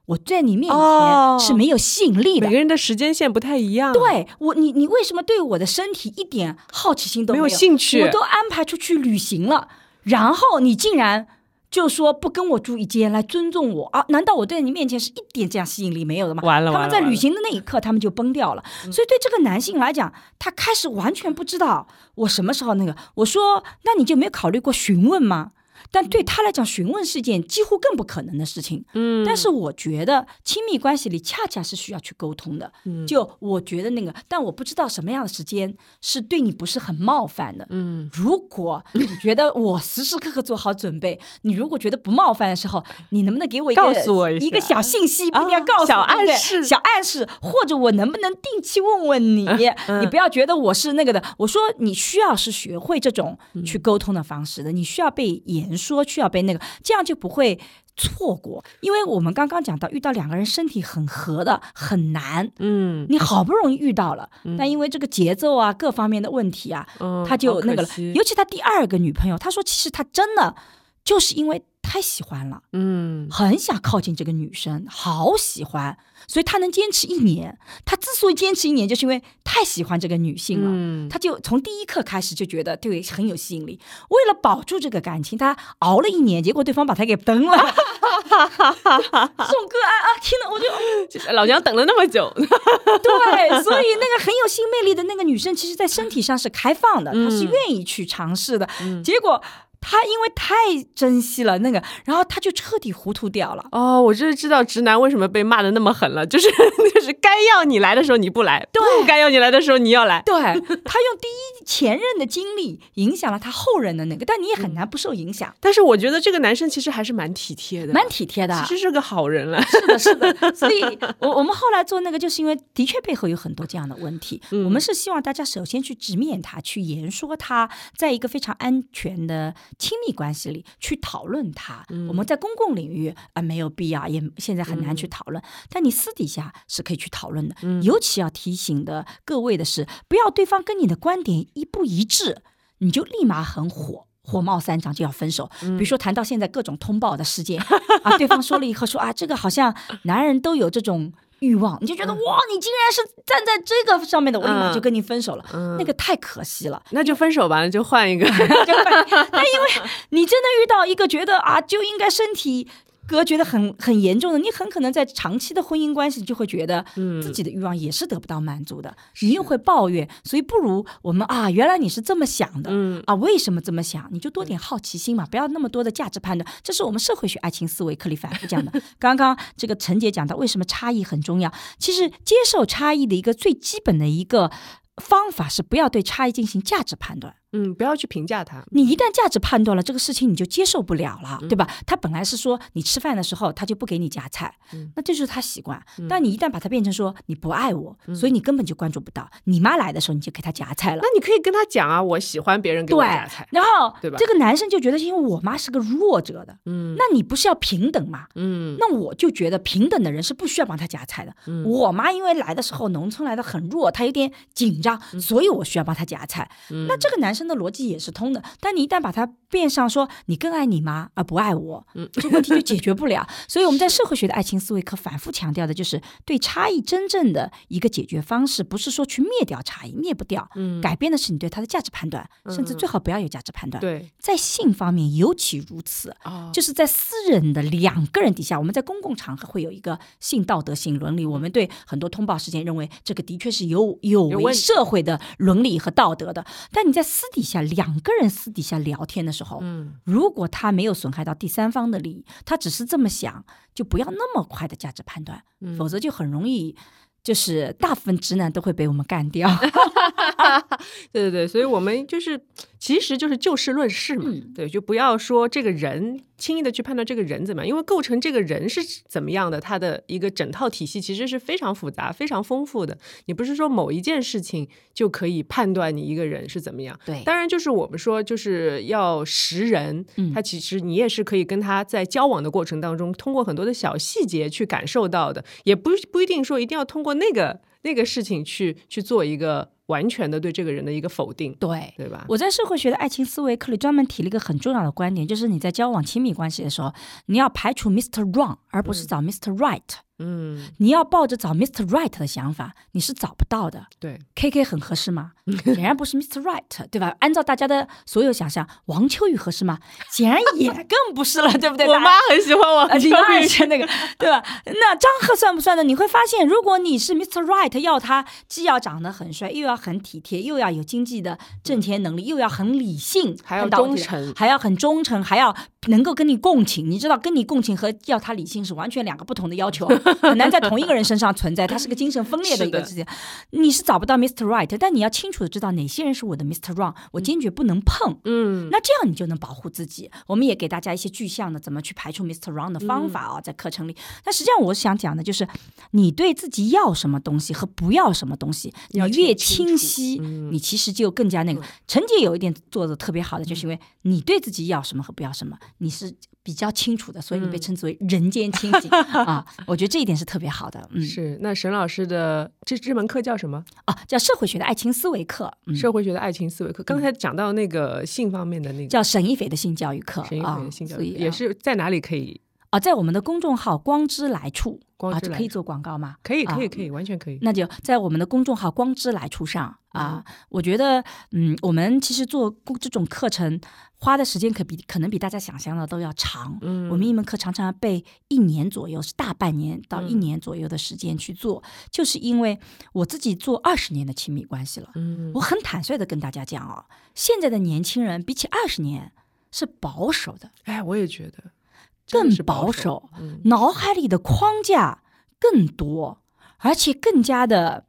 我在你面哦前是没有吸引力的。每个人的时间线不太一样，，对我，你你为什么对我的身体一点好奇心都没有有兴趣我都安排出去旅行了，然后你竟然就说不跟我住一间来尊重我啊？难道我在你面前是一点这样吸引力没有的吗？完了他们在旅行的那一刻，他们就崩掉了。所以对这个男性来讲，他开始完全不知道我什么时候那个。我说，那你就没有考虑过询问吗？但对他来讲，询问是件几乎更不可能的事情。嗯，但是我觉得亲密关系里恰恰是需要去沟通的。嗯就我觉得那个，但我不知道什么样的时间是对你不是很冒犯的。嗯如果你觉得我时时刻刻做好准备，你如果觉得不冒犯的时候，你能不能给我一个告诉我一一个小信息，不一定要啊告诉我、小暗示小暗示，或者我能不能定期问问你？嗯你不要觉得我是那个的。我说你需要是学会这种嗯去沟通的方式的，你需要被言说，去要被那个，这样就不会。错过，因为我们刚刚讲到，遇到两个人身体很合的很难，嗯你好不容易遇到了，但因为这个节奏啊各方面的问题啊，嗯他就那个了。尤其他第二个女朋友，他说其实他真的就是因为太喜欢了，嗯很想靠近这个女生，好喜欢，所以他能坚持一年。他之所以坚持一年，就是因为太喜欢这个女性了。嗯他就从第一刻开始就觉得对很有吸引力，为了保住这个感情，他熬了一年，结果对方把他给蹬了。宋哥啊啊！天哪，我就 老娘等了那么久，对，所以那个很有性魅力的那个女生，其实在身体上是开放的，嗯她是愿意去尝试的。结果他因为太珍惜了那个，然后他就彻底糊涂掉了。哦，我就是知道直男为什么被骂的那么狠了，就是就是该要你来的时候你不来，不该要你来的时候你要来。对他用第一前任的经历影响了他后人的那个，但你也很难不受影响，但是我觉得这个男生其实还是蛮体贴的，蛮体贴的。其实是个好人了。是的，是的，所以我我们后来做那个，就是因为的确背后有很多这样的问题。嗯我们是希望大家首先去直面他，去言说他，在一个非常安全的亲密关系里去讨论它。嗯我们在公共领域啊、没有必要，也现在很难去讨论，但你私底下是可以去讨论的。嗯尤其要提醒的各位的是，不要对方跟你的观点一不一致，你就立马很火。火冒三丈就要分手，比如说谈到现在各种通报的事件 啊，对方说了以后说啊，这个好像男人都有这种欲望，你就觉得哇，你竟然是站在这个上面的，我立马就跟你分手了，那个太可惜了。那就分手吧，就换一个。就会但因为你真的遇到一个觉得啊，就应该身体隔绝的很很严重的，你很可能在长期的婚姻关系就会觉得，自己的欲望也是得不到满足的，你又会抱怨，所以不如我们啊，原来你是这么想的，嗯啊，为什么这么想？你就多点好奇心嘛，不要那么多的价值判断，这是我们社会学爱情思维课里反复讲的。刚刚这个陈姐讲到，为什么差异很重要？其实接受差异的一个最基本的一个方法是不要对差异进行价值判断。嗯，不要去评价他。你一旦价值判断了这个事情，你就接受不了了，对吧？他本来是说你吃饭的时候他就不给你夹菜，那这就是他习惯。但你一旦把它变成说你不爱我，所以你根本就关注不到。你妈来的时候你就给他夹菜了那。你可以跟他讲啊，我喜欢别人给我夹菜，。然后对吧这个男生就觉得，因为我妈是个弱者的，嗯那你不是要平等吗？嗯那我就觉得平等的人是不需要帮他夹菜的。我妈因为来的时候农村来的很弱，她有点紧张，所以我需要帮她夹菜。那这个男生的逻辑也是通的，但你一旦把它变上说你更爱你妈而不爱我，这问题就解决不了。所以我们在社会学的爱情思维课反复强调的就是对差异真正的一个解决方式，不是说去灭掉差异，灭不掉，改变的是你对他的价值判断，甚至最好不要有价值判断。对在性方面尤其如此。哦就是在私人的两个人底下，我们在公共场合会有一个性道德、性伦理。我们对很多通报事件认为这个的确是有有违社会的伦理和道德的。但你在私底下两个人私底下聊天的时候，嗯如果他没有损害到第三方的利益，他只是这么想，就不要那么快的价值判断，嗯否则就很容易。就是大部分直男都会被我们干掉，对对对，所以我们就是其实就是就事论事嘛，嗯对，就不要说这个人轻易的去判断这个人怎么样，因为构成这个人是怎么样的，他的一个整套体系其实是非常复杂、非常丰富的。你不是说某一件事情就可以判断你一个人是怎么样。对当然就是我们说就是要识人，嗯他其实你也是可以跟他在交往的过程当中，通过很多的小细节去感受到的，也不不一定说一定要通过那个那个事情去去做一个完全的对这个人的一个否定，对。对吧？我在社会学的爱情思维课里专门提了一个很重要的观点，就是你在交往亲密关系的时候，你要排除 Mr. Wrong，而不是找 Mr. Right。嗯，你要抱着找 Mr. Right 的想法，你是找不到的。对，K K 很合适吗？显然不是 Mr. Right，对吧？按照大家的所有想象，王秋雨合适吗？显然也 更不是了，对不对？我妈很喜欢王啊，秋你妈也雨，那个，对吧？那张赫算不算呢？你会发现，如果你是 Mr. Right，要他既要长得很帅，又要很体贴，又要有经济的挣钱能力，又要很理性，还要很忠诚还要很忠诚，还要能够跟你共情。你知道，跟你共情和要他理性是完全两个不同的要求，很难在同一个人身上存在。他是个精神分裂的一个是的之间，你是找不到 Mr. Right，但你要清楚的知道哪些人是我的 Mr. Wrong，我坚决不能碰。嗯，那这样你就能保护自己。我们也给大家一些具象的怎么去排除 Mr. Wrong 的方法哦，在课程里。但实际上，我想讲的就是，你对自己要什么东西和不要什么东西，你要越清楚清晰，你其实就更加那个。陈姐有一点做的特别好的，就是因为你对自己要什么和不要什么，你是比较清楚的，所以你被称之为人间清醒 啊。我觉得这一点是特别好的，嗯，是。那沈老师的这这门课叫什么？啊，叫社会学的爱情思维课，嗯，社会学的爱情思维课。刚才讲到那个性方面的那个叫沈一斐的性教育课沈一啊斐的性教育，啊也是在哪里可以？啊，在我们的公众号“光之来处”啊，光之来处这可以做广告吗？可以，可以，啊可以，完全可以。那就在我们的公众号“光之来处”上啊，我觉得，嗯，我们其实做这种课程花的时间可比可能比大家想象的都要长。嗯我们一门课常常要备一年左右，是大半年到一嗯年左右的时间去做，就是因为我自己做二十年的亲密关系了，嗯我很坦率的跟大家讲哦，现在的年轻人比起二十年。是保守的，哎，我也觉得真更保守守，嗯脑海里的框架更多，而且更加的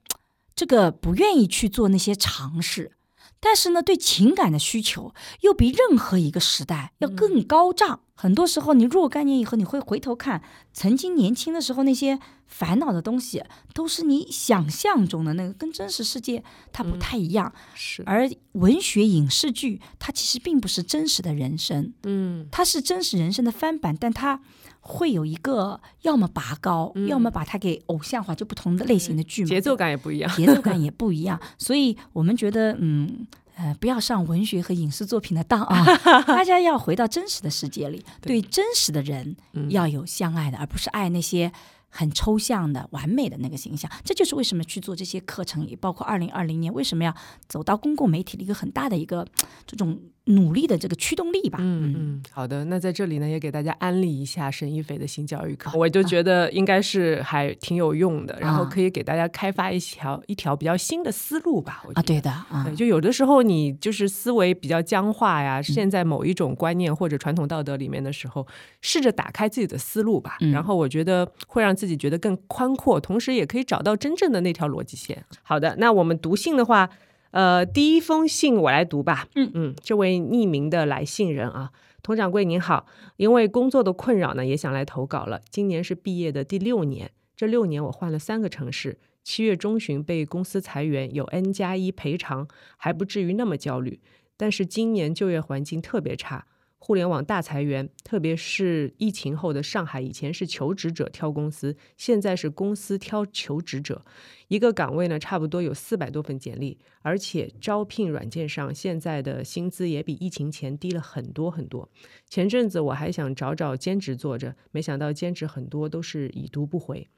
这个不愿意去做那些尝试。但是呢，对情感的需求又比任何一个时代要更高涨。很多时候，你若干年以后，你会回头看曾经年轻的时候那些烦恼的东西，都是你想象中的那个，跟真实世界它不太一样。是，而文学影视剧，它其实并不是真实的人生，嗯它是真实人生的翻版，但它会有一个要么拔高，嗯要么把它给偶像化，就不同的类型的剧嘛，节奏感也不一样。节奏感也不一样，所以我们觉得，嗯。呃，不要上文学和影视作品的当啊！大家要回到真实的世界里，对真实的人嗯要有相爱的，而不是爱那些很抽象的、完美的那个形象。这就是为什么去做这些课程，也包括二零二零年为什么要走到公共媒体的一个很大的一个这种努力的这个驱动力吧。嗯嗯，好的。那在这里呢，也给大家安利一下沈一菲的新教育课，我就觉得应该是还挺有用的，然后可以给大家开发一条一条比较新的思路吧。我觉啊，得对的啊对，，就有的时候你就是思维比较僵化呀，陷在某一种观念或者传统道德里面的时候，试着打开自己的思路吧。嗯然后我觉得会让自己觉得更宽阔，同时也可以找到真正的那条逻辑线。好的，那我们读信的话，呃，第一封信我来读吧。嗯嗯，这位匿名的来信人啊。佟掌柜您好，因为工作的困扰呢，也想来投稿了。今年是毕业的第六年，这六年我换了三个城市。七月中旬被公司裁员，有 N 加一赔偿，还不至于那么焦虑。但是今年就业环境特别差，互联网大裁员，特别是疫情后的上海，以前是求职者挑公司，现在是公司挑求职者。一个岗位呢，差不多有四百多份简历，而且招聘软件上现在的薪资也比疫情前低了很多很多。前阵子我还想找找兼职做着，没想到兼职很多都是已读不回。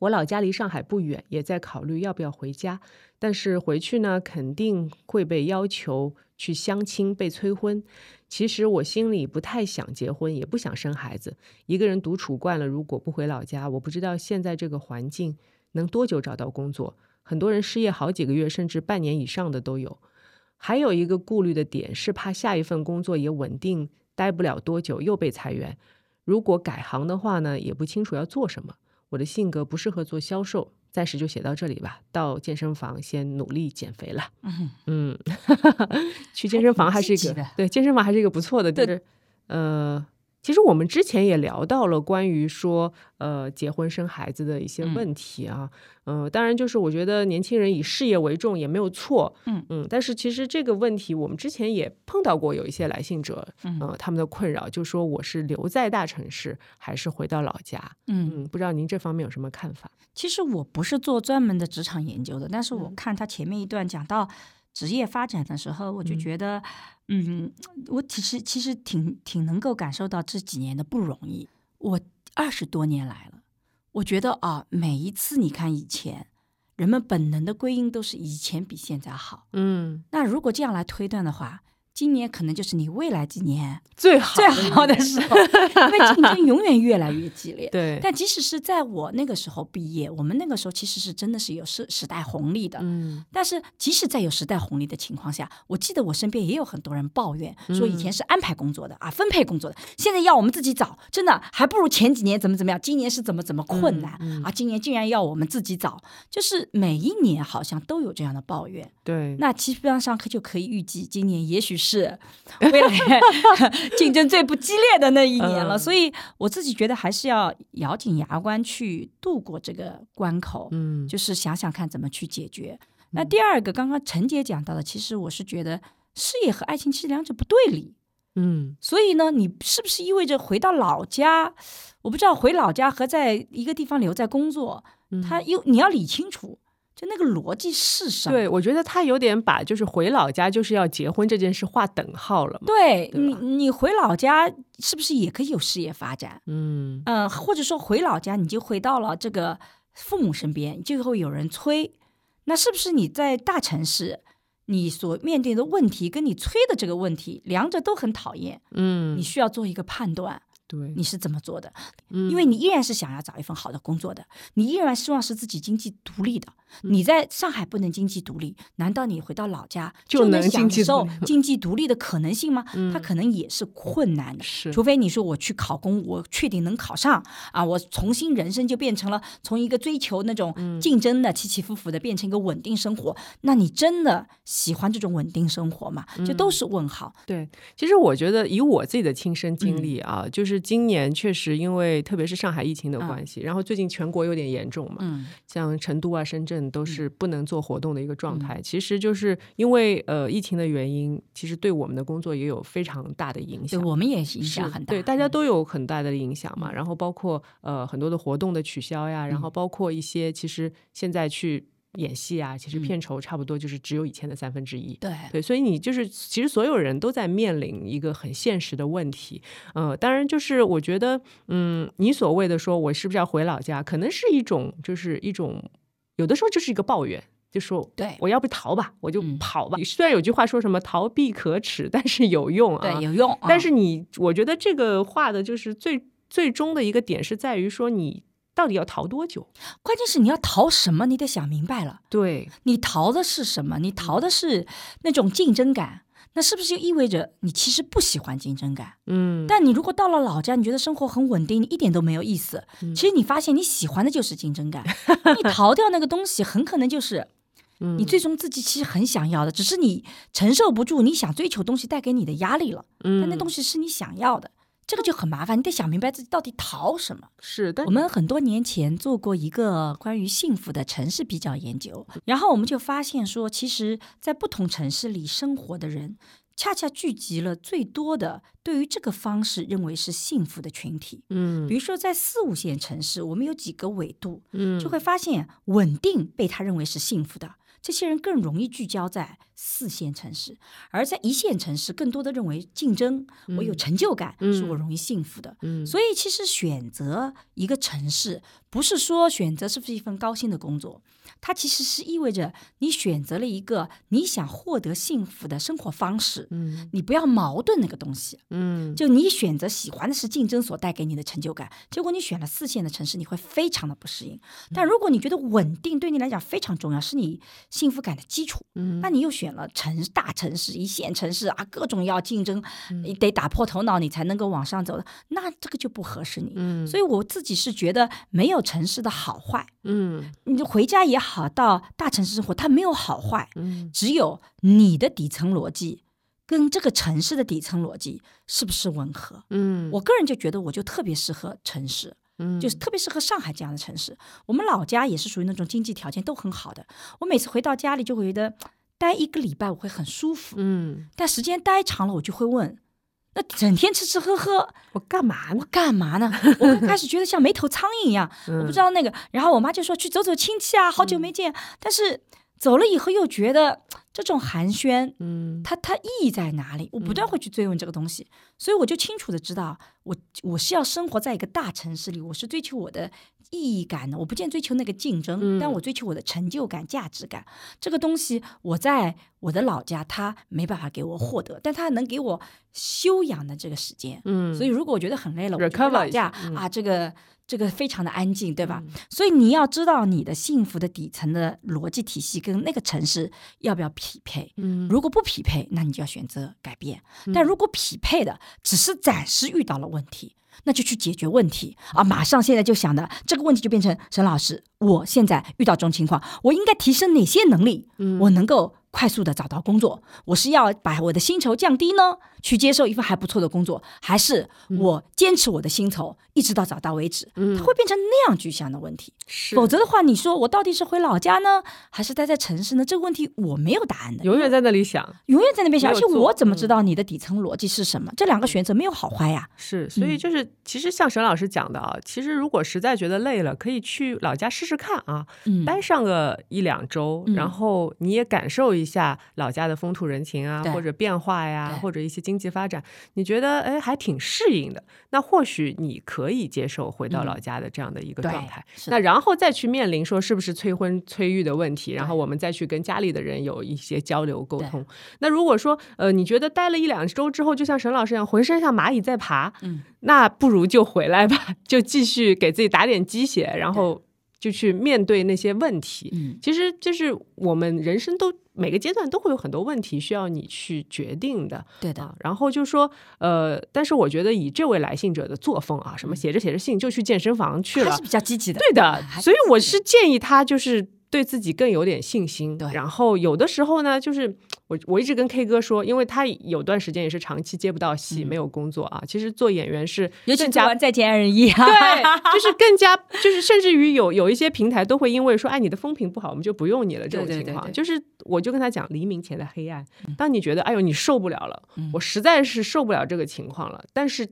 我老家离上海不远，也在考虑要不要回家，但是回去呢，肯定会被要求去相亲、被催婚。其实我心里不太想结婚，也不想生孩子，一个人独处惯了，如果不回老家，我不知道现在这个环境能多久找到工作。很多人失业好几个月，甚至半年以上的都有。还有一个顾虑的点是，怕下一份工作也稳定，待不了多久又被裁员。如果改行的话呢，也不清楚要做什么。我的性格不适合做销售，暂时就写到这里吧。到健身房先努力减肥了。嗯嗯，去健身房还是一个对健身房还是一个不错的，对就是呃，其实我们之前也聊到了关于说呃结婚生孩子的一些嗯。问题啊，嗯、当然就是我觉得年轻人以事业为重也没有错，嗯。嗯，但是其实这个问题我们之前也碰到过，有一些来信者，嗯。呃，他们的困扰就说我是留在大城市还是回到老家，嗯，嗯，不知道您这方面有什么看法？其实我不是做专门的职场研究的，但是我嗯。看他前面一段讲到职业发展的时候，我就嗯。觉得，嗯，我其实其实挺挺能够感受到这几年的不容易。我二十多年来了，我觉得啊，每一次你看以前，人们本能的归因都是以前比现在好。嗯，那如果这样来推断的话，今年可能就是你未来几年最好最好的时候，因为竞争永远越来越激烈。对，但即使是在我那个时候毕业，我们那个时候其实是真的是有时时代红利的。嗯。但是即使在有时代红利的情况下，我记得我身边也有很多人抱怨说，以前是安排工作的、啊，分配工作的，现在要我们自己找，真的还不如前几年怎么怎么样，今年是怎么怎么困难、嗯嗯。啊，今年竟然要我们自己找，就是每一年好像都有这样的抱怨。对，那基本上可就可以预计，今年也许是未来 竞争最不激烈的那一年了。嗯所以我自己觉得还是要咬紧牙关去度过这个关口，嗯就是想想看怎么去解决。那第二个，刚刚陈姐讲到的，其实我是觉得事业和爱情其实两者不对立。嗯所以呢，你是不是意味着回到老家？我不知道回老家和在一个地方留在工作，嗯他又你要理清楚，就那个逻辑是什么。对，我觉得他有点把就是回老家就是要结婚这件事划等号了嘛。对你，你回老家是不是也可以有事业发展？嗯呃，或者说回老家你就回到了这个父母身边，就会有人催。那是不是你在大城市，你所面对的问题跟你催的这个问题，两者都很讨厌？嗯你，需要做一个判断。对，你是怎么做的？嗯因为你依然是想要找一份好的工作的，你依然希望是自己经济独立的。你在上海不能经济独立，难道你回到老家就能能享受经济独立的可能性吗？它可能也是困难的。是除非你说我去考公，我确定能考上啊，我重新人生就变成了从一个追求那种嗯竞争的起起伏伏的，变成一个稳定生活。那你真的喜欢这种稳定生活吗？这都是问号。对，其实我觉得以我自己的亲身经嗯历啊，就是今年确实因为特别是上海疫情的关系，然后最近全国有点严重嘛，嗯像成都啊、深圳都是不能做活动的一个状态。其实就是因为呃疫情的原因，其实对我们的工作也有非常大的影响对。我们也影响很大。对，大家嗯都有很大的影响嘛。然后包括呃很多的活动的取消呀，然后包括一些其实现在去演戏啊，其实片酬差不多就是只有以前的三分之一。对对，所以你就是其实所有人都在面临一个很现实的问题，呃，当然就是我觉得，嗯，你所谓的说我是不是要回老家，可能是一种就是一种有的时候就是一个抱怨。就说对我要不逃吧，我就嗯跑吧。虽然有句话说什么逃避可耻，但是有用啊。对有用，啊但是你，我觉得这个话的就是最最终的一个点是在于说你到底要逃多久？关键是你要逃什么，你得想明白了。对，你逃的是什么？你逃的是那种竞争感，那是不是就意味着你其实不喜欢竞争感？嗯，但你如果到了老家，你觉得生活很稳定，你一点都没有意思。嗯其实你发现你喜欢的就是竞争感，你逃掉那个东西，很可能就是嗯你最终自己其实很想要的，只是你承受不住你想追求东西带给你的压力了。嗯但那东西西是你想要的，这个就很麻烦，你得想明白自己到底逃什么。是，的我们很多年前做过一个关于幸福的城市比较研究，然后我们就发现说，其实，在不同城市里生活的人，恰恰聚集了最多的对于这个方式认为是幸福的群体。嗯比如说，在四五线城市，我们有几个纬度，嗯就会发现稳定被他认为是幸福的。这些人更容易聚焦在四线城市，而在一线城市，更多的认为竞争，我有成就感，是我容易幸福的。嗯所以，其实选择一个城市，不是说选择是不是一份高薪的工作，它其实是意味着你选择了一个你想获得幸福的生活方式。嗯你不要矛盾那个东西，嗯就你选择喜欢的是竞争所带给你的成就感，结果你选了四线的城市，你会非常的不适应。但如果你觉得稳定对你来讲非常重要，是你幸福感的基础，嗯那你又选了城大城市、一线城市啊，各种要竞争，嗯。你得打破头脑，你才能够往上走的，那这个就不合适你。嗯。所以我自己是觉得没有城市的好坏，嗯。你就回家也好，到大城市生活，它没有好坏，嗯。只有你的底层逻辑跟这个城市的底层逻辑是不是吻合。嗯。我个人就觉得，我就特别适合城市，嗯。就是特别适合上海这样的城市。我们老家也是属于那种经济条件都很好的，我每次回到家里就会觉得待一个礼拜我会很舒服，嗯，但时间待长了我就会问，那整天吃吃喝喝，我干嘛呢我？干嘛呢？我会开始觉得像没头苍蝇一样，我嗯不知道那个。然后我妈就说去走走亲戚啊，好久没见。但是走了以后又觉得这种寒暄，嗯它它意义在哪里？我不断会去追问这个东西，所以我就清楚的知道，我我是要生活在一个大城市里，我是追求我的意义感呢，我不见追求那个竞争，嗯但我追求我的成就感、价值感。这个东西我在我的老家，他没办法给我获得，但他能给我休养的这个时间。嗯，所以如果我觉得很累了，老家嗯啊，这个这个非常的安静，对吧？所以你要知道你的幸福的底层的逻辑体系跟那个城市要不要匹配。嗯如果不匹配，那你就要选择改变。但如果匹配的只是暂时遇到了问题，那就去解决问题啊！马上现在就想的这个问题就变成沈老师，我现在遇到这种情况，我应该提升哪些能力？嗯我能够快速的找到工作？我是要把我的薪酬降低呢，去接受一份还不错的工作，还是我坚持我的薪酬一直到找到为止？嗯它会变成那样具象的问题。是否则的话，你说我到底是回老家呢，还是待在城市呢？这个问题我没有答案的，永远在那里想。永远在那边想，而且我怎么知道你的底层逻辑是什么？这两个选择没有好坏呀。是，所以就是，其实像沈老师讲的啊，其实如果实在觉得累了，可以去老家试试看啊，嗯待上个一两周，嗯然后你也感受一一下老家的风土人情啊，或者变化呀，或者一些经济发展，你觉得哎还挺适应的，那或许你可以接受回到嗯老家的这样的一个状态。那然后再去面临说是不是催婚催育的问题，然后我们再去跟家里的人有一些交流沟通。那如果说呃你觉得待了一两周之后，就像沈老师一样，浑身像蚂蚁在爬，嗯，那不如就回来吧，就继续给自己打点鸡血，然后就去面对那些问题。嗯其实就是我们人生都每个阶段都会有很多问题需要你去决定的对的啊。然后就说呃，但是我觉得以这位来信者的作风啊，什么写着写着信就去健身房去了还是，比较积极的，对的所以我是建议他就是对自己更有点信心。对然后有的时候呢，就是我我一直跟 K 哥说，因为他有段时间也是长期接不到戏，没有工作啊。其实做演员是嗯尤其更加做完再见爱人一啊，对，就是 更加，就是甚至于有有一些平台都会因为说，哎，你的风评不好，我们就不用你了这种情况。对对对对就是我就跟他讲，黎明前的黑暗，当你觉得哎呦你受不了了，嗯我实在是受不了这个情况了，但是。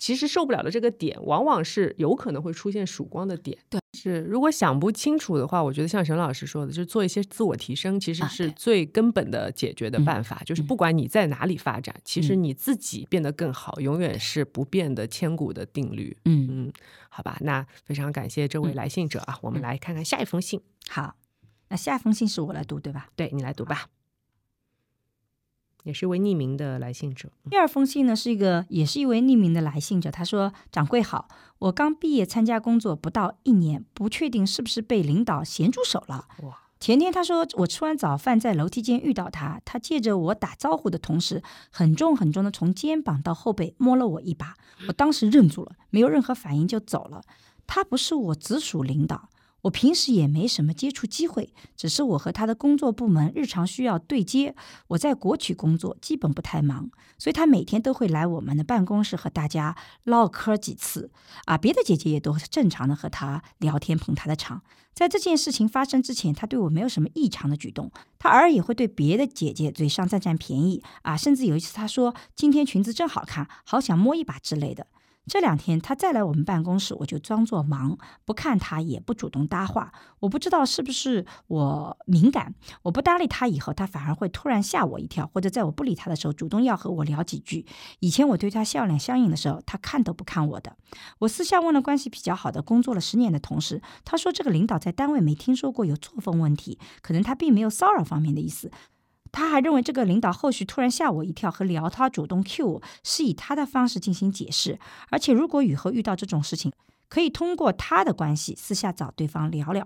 其实受不了的这个点，往往是有可能会出现曙光的点。对，是如果想不清楚的话，我觉得像沈老师说的，就是做一些自我提升，其实是最根本的解决的嗯办法。就是不管你在哪里发展，其实你自己变得更好，永远是不变的千古的定律。嗯，嗯，好吧，那非常感谢这位来信者啊，我们来看看下一封信，好，那下一封信是我来读对吧？对你来读吧，也是一位匿名的来信者。第二封信呢，是一个也是一位匿名的来信者，他说：“掌柜好，我刚毕业参加工作不到一年，不确定是不是被领导咸猪手了。哇，前天他说我吃完早饭在楼梯间遇到他，他借着我打招呼的同时，很重很重的从肩膀到后背摸了我一把，我当时愣住了，没有任何反应就走了。他不是我直属领导。”我平时也没什么接触机会，只是我和他的工作部门日常需要对接。我在国企工作，基本不太忙，所以他每天都会来我们的办公室和大家唠嗑几次。啊，别的姐姐也都正常的和他聊天捧他的场。在这件事情发生之前，他对我没有什么异常的举动，他偶尔也会对别的姐姐嘴上占占便宜啊，甚至有一次他说今天裙子真好看，好想摸一把之类的。这两天他再来我们办公室，我就装作忙，不看他，也不主动搭话。我不知道是不是我敏感，我不搭理他以后，他反而会突然吓我一跳，或者在我不理他的时候，主动要和我聊几句。以前我对他笑脸相迎的时候，他看都不看我的。我私下问了关系比较好的、工作了十年的同事，他说这个领导在单位没听说过有作风问题，可能他并没有骚扰方面的意思。他还认为这个领导后续突然吓我一跳和聊他主动 cue 我，是以他的方式进行解释，而且如果以后遇到这种事情，可以通过他的关系私下找对方聊聊。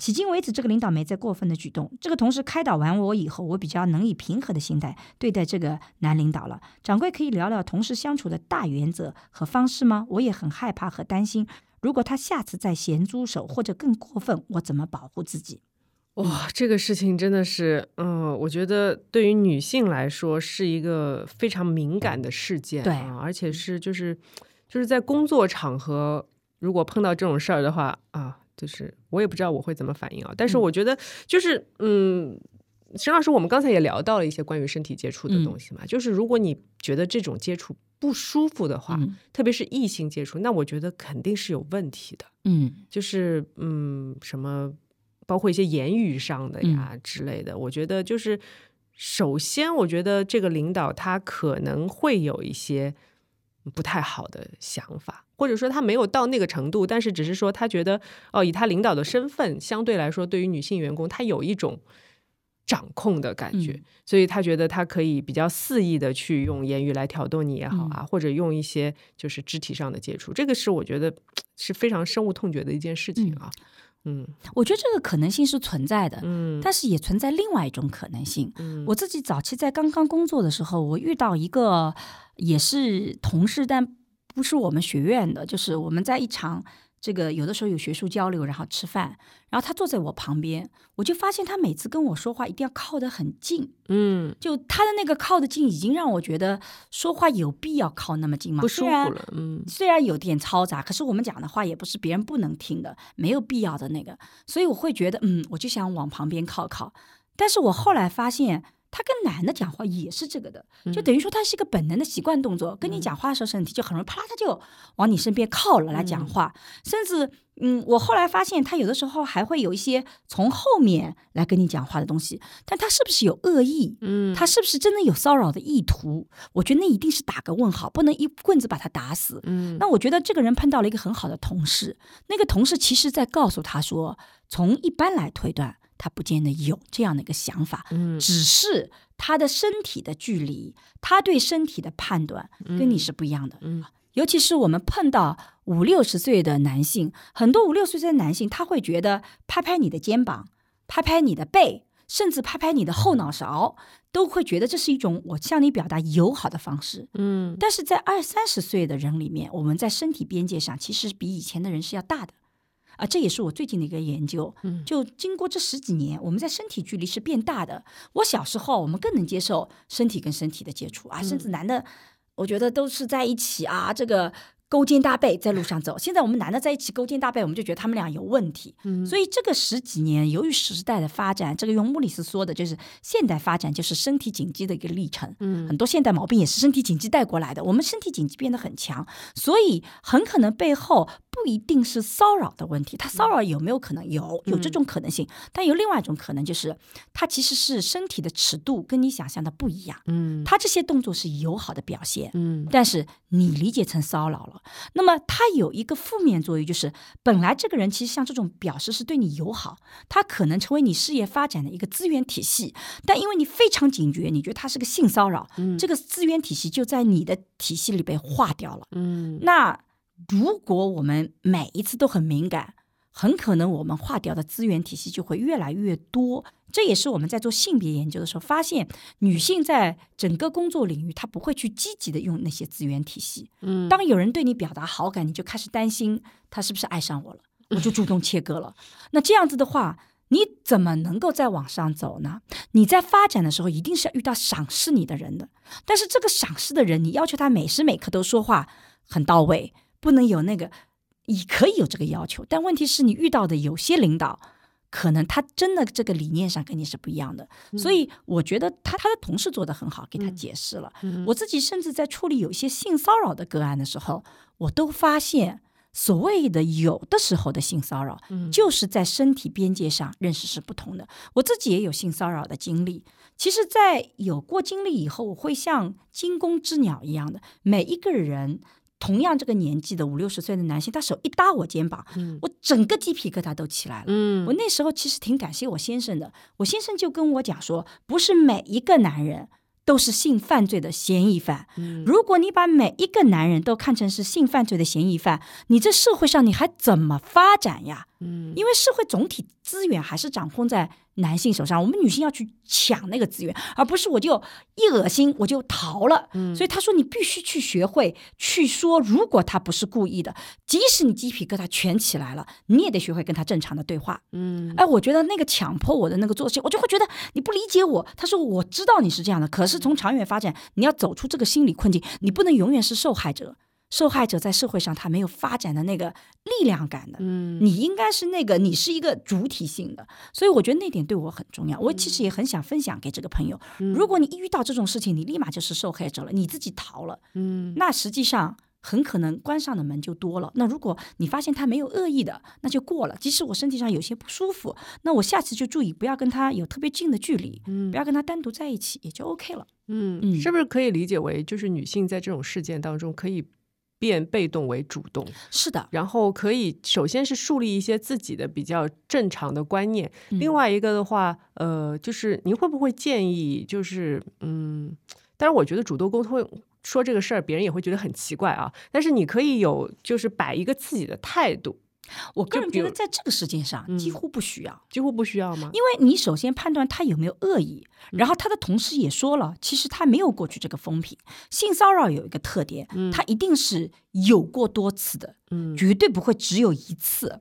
迄今为止，这个领导没再过分的举动。这个同事开导完我以后，我比较能以平和的心态对待这个男领导了。掌柜可以聊聊同事相处的大原则和方式吗？我也很害怕和担心，如果他下次再咸猪手或者更过分，我怎么保护自己？哇，这个事情真的是，嗯、我觉得对于女性来说是一个非常敏感的事件，对啊，而且是就是就是在工作场合，如果碰到这种事儿的话啊，就是我也不知道我会怎么反应啊。但是嗯。我觉得就是，嗯，沈老师，我们刚才也聊到了一些关于身体接触的嗯。东西嘛，就是如果你觉得这种接触不舒服的话，嗯。特别是异性接触，那我觉得肯定是有问题的。嗯。就是嗯，什么，包括一些言语上的呀、嗯之类的，我觉得就是首先，我觉得这个领导他可能会有一些不太好的想法，或者说他没有到那个程度，但是只是说他觉得哦，以他领导的身份，相对来说对于女性员工，他有一种。掌控的感觉，嗯所以他觉得他可以比较肆意的去用言语来挑逗你也好啊，嗯或者用一些就是肢体上的接触，这个是我觉得 是非常深恶痛绝的一件事情啊。嗯我觉得这个可能性是存在的，嗯但是也存在另外一种可能性。嗯我自己早期在刚刚工作的时候，我遇到一个也是同事，但不是我们学院的，就是我们在一场这个有的时候有学术交流，然后吃饭，然后他坐在我旁边，我就发现他每次跟我说话一定要靠得很近，嗯就他的那个靠得近，已经让我觉得说话有必要靠那么近吗？不舒服了，嗯虽然有点嘈杂，可是我们讲的话也不是别人不能听的，没有必要的那个，所以我会觉得，嗯，我就想往旁边靠靠。但是我后来发现，他跟男的讲话也是这个的，嗯就等于说他是一个本能的习惯动作，跟你讲话的时候身体就很容易啪啦他就往你身边靠了来讲话，甚至嗯，我后来发现他有的时候还会有一些从后面来跟你讲话的东西，但他是不是有恶意？嗯他是不是真的有骚扰的意图？我觉得那一定是打个问号，不能一棍子把他打死。嗯那我觉得这个人碰到了一个很好的同事，那个同事其实在告诉他说，从一般来推断，他不见得有这样的一个想法，嗯只是他的身体的距离，他对身体的判断跟你是不一样的。嗯尤其是我们碰到五六十岁的男性，很多五六十岁的男性，他会觉得拍拍你的肩膀，拍拍你的背，甚至拍拍你的后脑勺，都会觉得这是一种我向你表达友好的方式。嗯但是在二三十岁的人里面，我们在身体边界上其实比以前的人是要大的。啊，这也是我最近的一个研究。嗯就经过这十几年，我们在身体距离是变大的。我小时候，我们更能接受身体跟身体的接触啊，甚至男的，我觉得都是在一起啊，这个勾肩搭背在路上走。现在我们男的在一起勾肩搭背，我们就觉得他们俩有问题。嗯所以这个十几年，由于时代的发展，这个用穆里斯说的就是现代发展就是身体紧肌的一个历程。嗯很多现代毛病也是身体紧肌带过来的。我们身体紧肌变得很强，所以很可能背后不一定是骚扰的问题。他骚扰有没有可能有有这种可能性？但有另外一种可能，就是他其实是身体的尺度跟你想象的不一样。嗯他这些动作是友好的表现，嗯但是你理解成骚扰了。那么它有一个负面作用，就是本来这个人其实像这种表示是对你友好，他可能成为你事业发展的一个资源体系，但因为你非常警觉，你觉得他是个性骚扰，这个资源体系就在你的体系里被划掉了。嗯。那如果我们每一次都很敏感，很可能我们划掉的资源体系就会越来越多。这也是我们在做性别研究的时候发现，女性在整个工作领域，她不会去积极的用那些资源体系。嗯当有人对你表达好感，你就开始担心他是不是爱上我了，我就主动切割了。那这样子的话，你怎么能够再往上走呢？你在发展的时候，一定是要遇到赏识你的人的。但是这个赏识的人，你要求他每时每刻都说话很到位，不能有那个，你可以有这个要求，但问题是你遇到的有些领导。可能他真的这个理念上跟你是不一样的，所以我觉得他他的同事做得很好，给他解释了。我自己甚至在处理有一些性骚扰的个案的时候，我都发现，所谓的有的时候的性骚扰，就是在身体边界上认识是不同的。我自己也有性骚扰的经历，其实，在有过经历以后，我会像惊弓之鸟一样的，每一个人。同样这个年纪的五六十岁的男性，他手一搭我肩膀，我整个鸡皮疙瘩都起来了。嗯我那时候其实挺感谢我先生的，我先生就跟我讲说，不是每一个男人都是性犯罪的嫌疑犯。如果你把每一个男人都看成是性犯罪的嫌疑犯，你这社会上你还怎么发展呀？嗯因为社会总体资源还是掌控在男性手上，我们女性要去抢那个资源，而不是我就一恶心我就逃了。所以他说你必须去学会去说，如果他不是故意的，即使你鸡皮疙瘩全起来了，你也得学会跟他正常的对话。嗯哎，我觉得那个强迫我的那个做事，我就会觉得你不理解我。他说我知道你是这样的，可是从长远发展，你要走出这个心理困境，你不能永远是受害者。受害者在社会上他没有发展的那个力量感的，嗯你应该是那个，你是一个主体性的，所以我觉得那点对我很重要。我其实也很想分享给这个朋友，如果你一遇到这种事情，你立马就是受害者了，你自己逃了，嗯那实际上很可能关上的门就多了。那如果你发现他没有恶意的，那就过了。即使我身体上有些不舒服，那我下次就注意不要跟他有特别近的距离，不要跟他单独在一起，也就 OK 了。嗯，嗯是不是可以理解为，就是女性在这种事件当中可以变被动为主动，是的，然后可以首先是树立一些自己的比较正常的观念，嗯另外一个的话，呃，就是您会不会建议，就是嗯，当然我觉得主动沟通。说这个事儿，别人也会觉得很奇怪啊。但是你可以有，就是摆一个自己的态度，我个人觉得在这个事件上几乎不需要。几乎不需要吗？因为你首先判断他有没有恶意，然后他的同事也说了，其实他没有过去这个风评。性骚扰有一个特点，他一定是有过多次的，嗯绝对不会只有一次。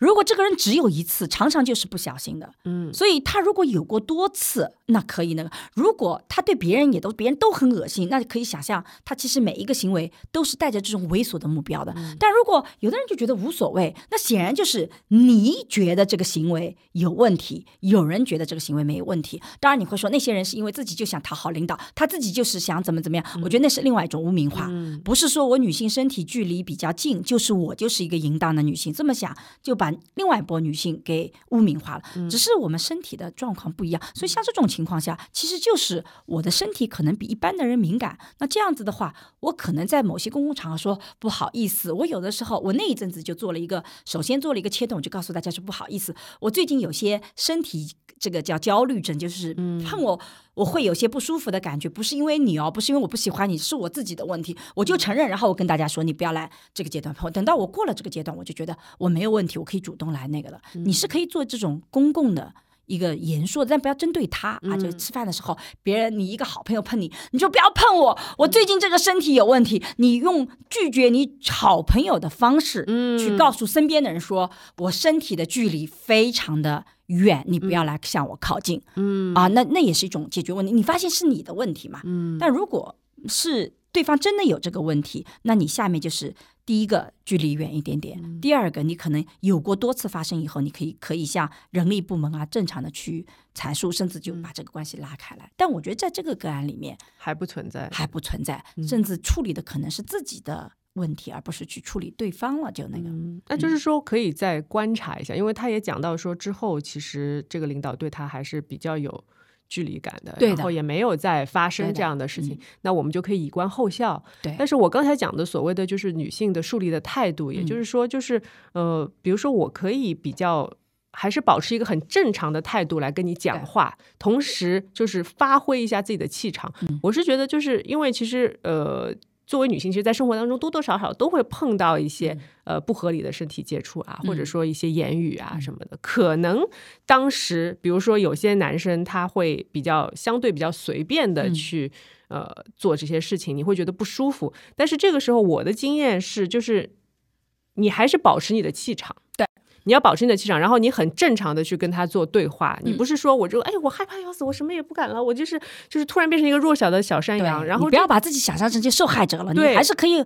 如果这个人只有一次，常常就是不小心的。嗯所以他如果有过多次，那可以那个；如果他对别人也都别人都很恶心，那可以想象他其实每一个行为都是带着这种猥琐的目标的。但如果有的人就觉得无所谓，那显然就是你觉得这个行为有问题，有人觉得这个行为没有问题。当然你会说那些人是因为自己就想讨好领导，他自己就是想怎么怎么样。我觉得那是另外一种污名化，嗯不是说我女性身体距离比较近，就是我就是一个淫荡的女性，这么想就把另外一波女性给污名化了。只是我们身体的状况不一样，所以像这种情况下，其实就是我的身体可能比一般的人敏感。那这样子的话，我可能在某些公共场合说不好意思，我有的时候我那一阵子就做了一个，首先做了一个切动，就告诉大家是不好意思，我最近有些身体这个叫焦虑症，就是碰我。我会有些不舒服的感觉，不是因为你哦，不是因为我不喜欢你，是我自己的问题，我就承认，然后我跟大家说，你不要来这个阶段碰我。等到我过了这个阶段，我就觉得我没有问题，我可以主动来那个了。你是可以做这种公共的。一个言说，但不要针对他啊！就吃饭的时候，别人你一个好朋友碰你，你就不要碰我。我最近这个身体有问题，你用拒绝你好朋友的方式，嗯去告诉身边的人说，我身体的距离非常的远，你不要来向我靠近。嗯啊，那那也是一种解决问题。你发现是你的问题嘛？嗯但如果是对方真的有这个问题，那你下面就是第一个距离远一点点，嗯第二个你可能有过多次发生以后，你可以可以向人力部门啊正常的去阐述，甚至就嗯把这个关系拉开来。但我觉得在这个个案里面还不存在。还不存在，嗯甚至处理的可能是自己的问题，而不是去处理对方了，就那个。嗯，那就是说可以再观察一下，因为他也讲到说之后，其实这个领导对他还是比较有距离感的，的然后也没有再发生这样的事情，嗯那我们就可以以观后效。对，但是我刚才讲的所谓的就是女性的树立的态度，也嗯就是说，就是呃，比如说我可以比较。还是保持一个很正常的态度来跟你讲话，同时就是发挥一下自己的气场。嗯我是觉得，就是因为其实呃，作为女性，其实，在生活当中多多少少都会碰到一些、呃不合理的身体接触啊，或者嗯说一些言语啊什么的。可能当时，比如说有些男生他会比较相对比较随便的嗯去、呃做这些事情，你会觉得不舒服。但是这个时候，我的经验是，就是你还是保持你的气场。对。你要保持你的气场，然后你很正常的去跟他做对话，你嗯不是说我就哎我害怕要死，我什么也不敢了，我就是就是突然变成一个弱小的小山羊，然后你不要把自己想象成这受害者了，你对还是可以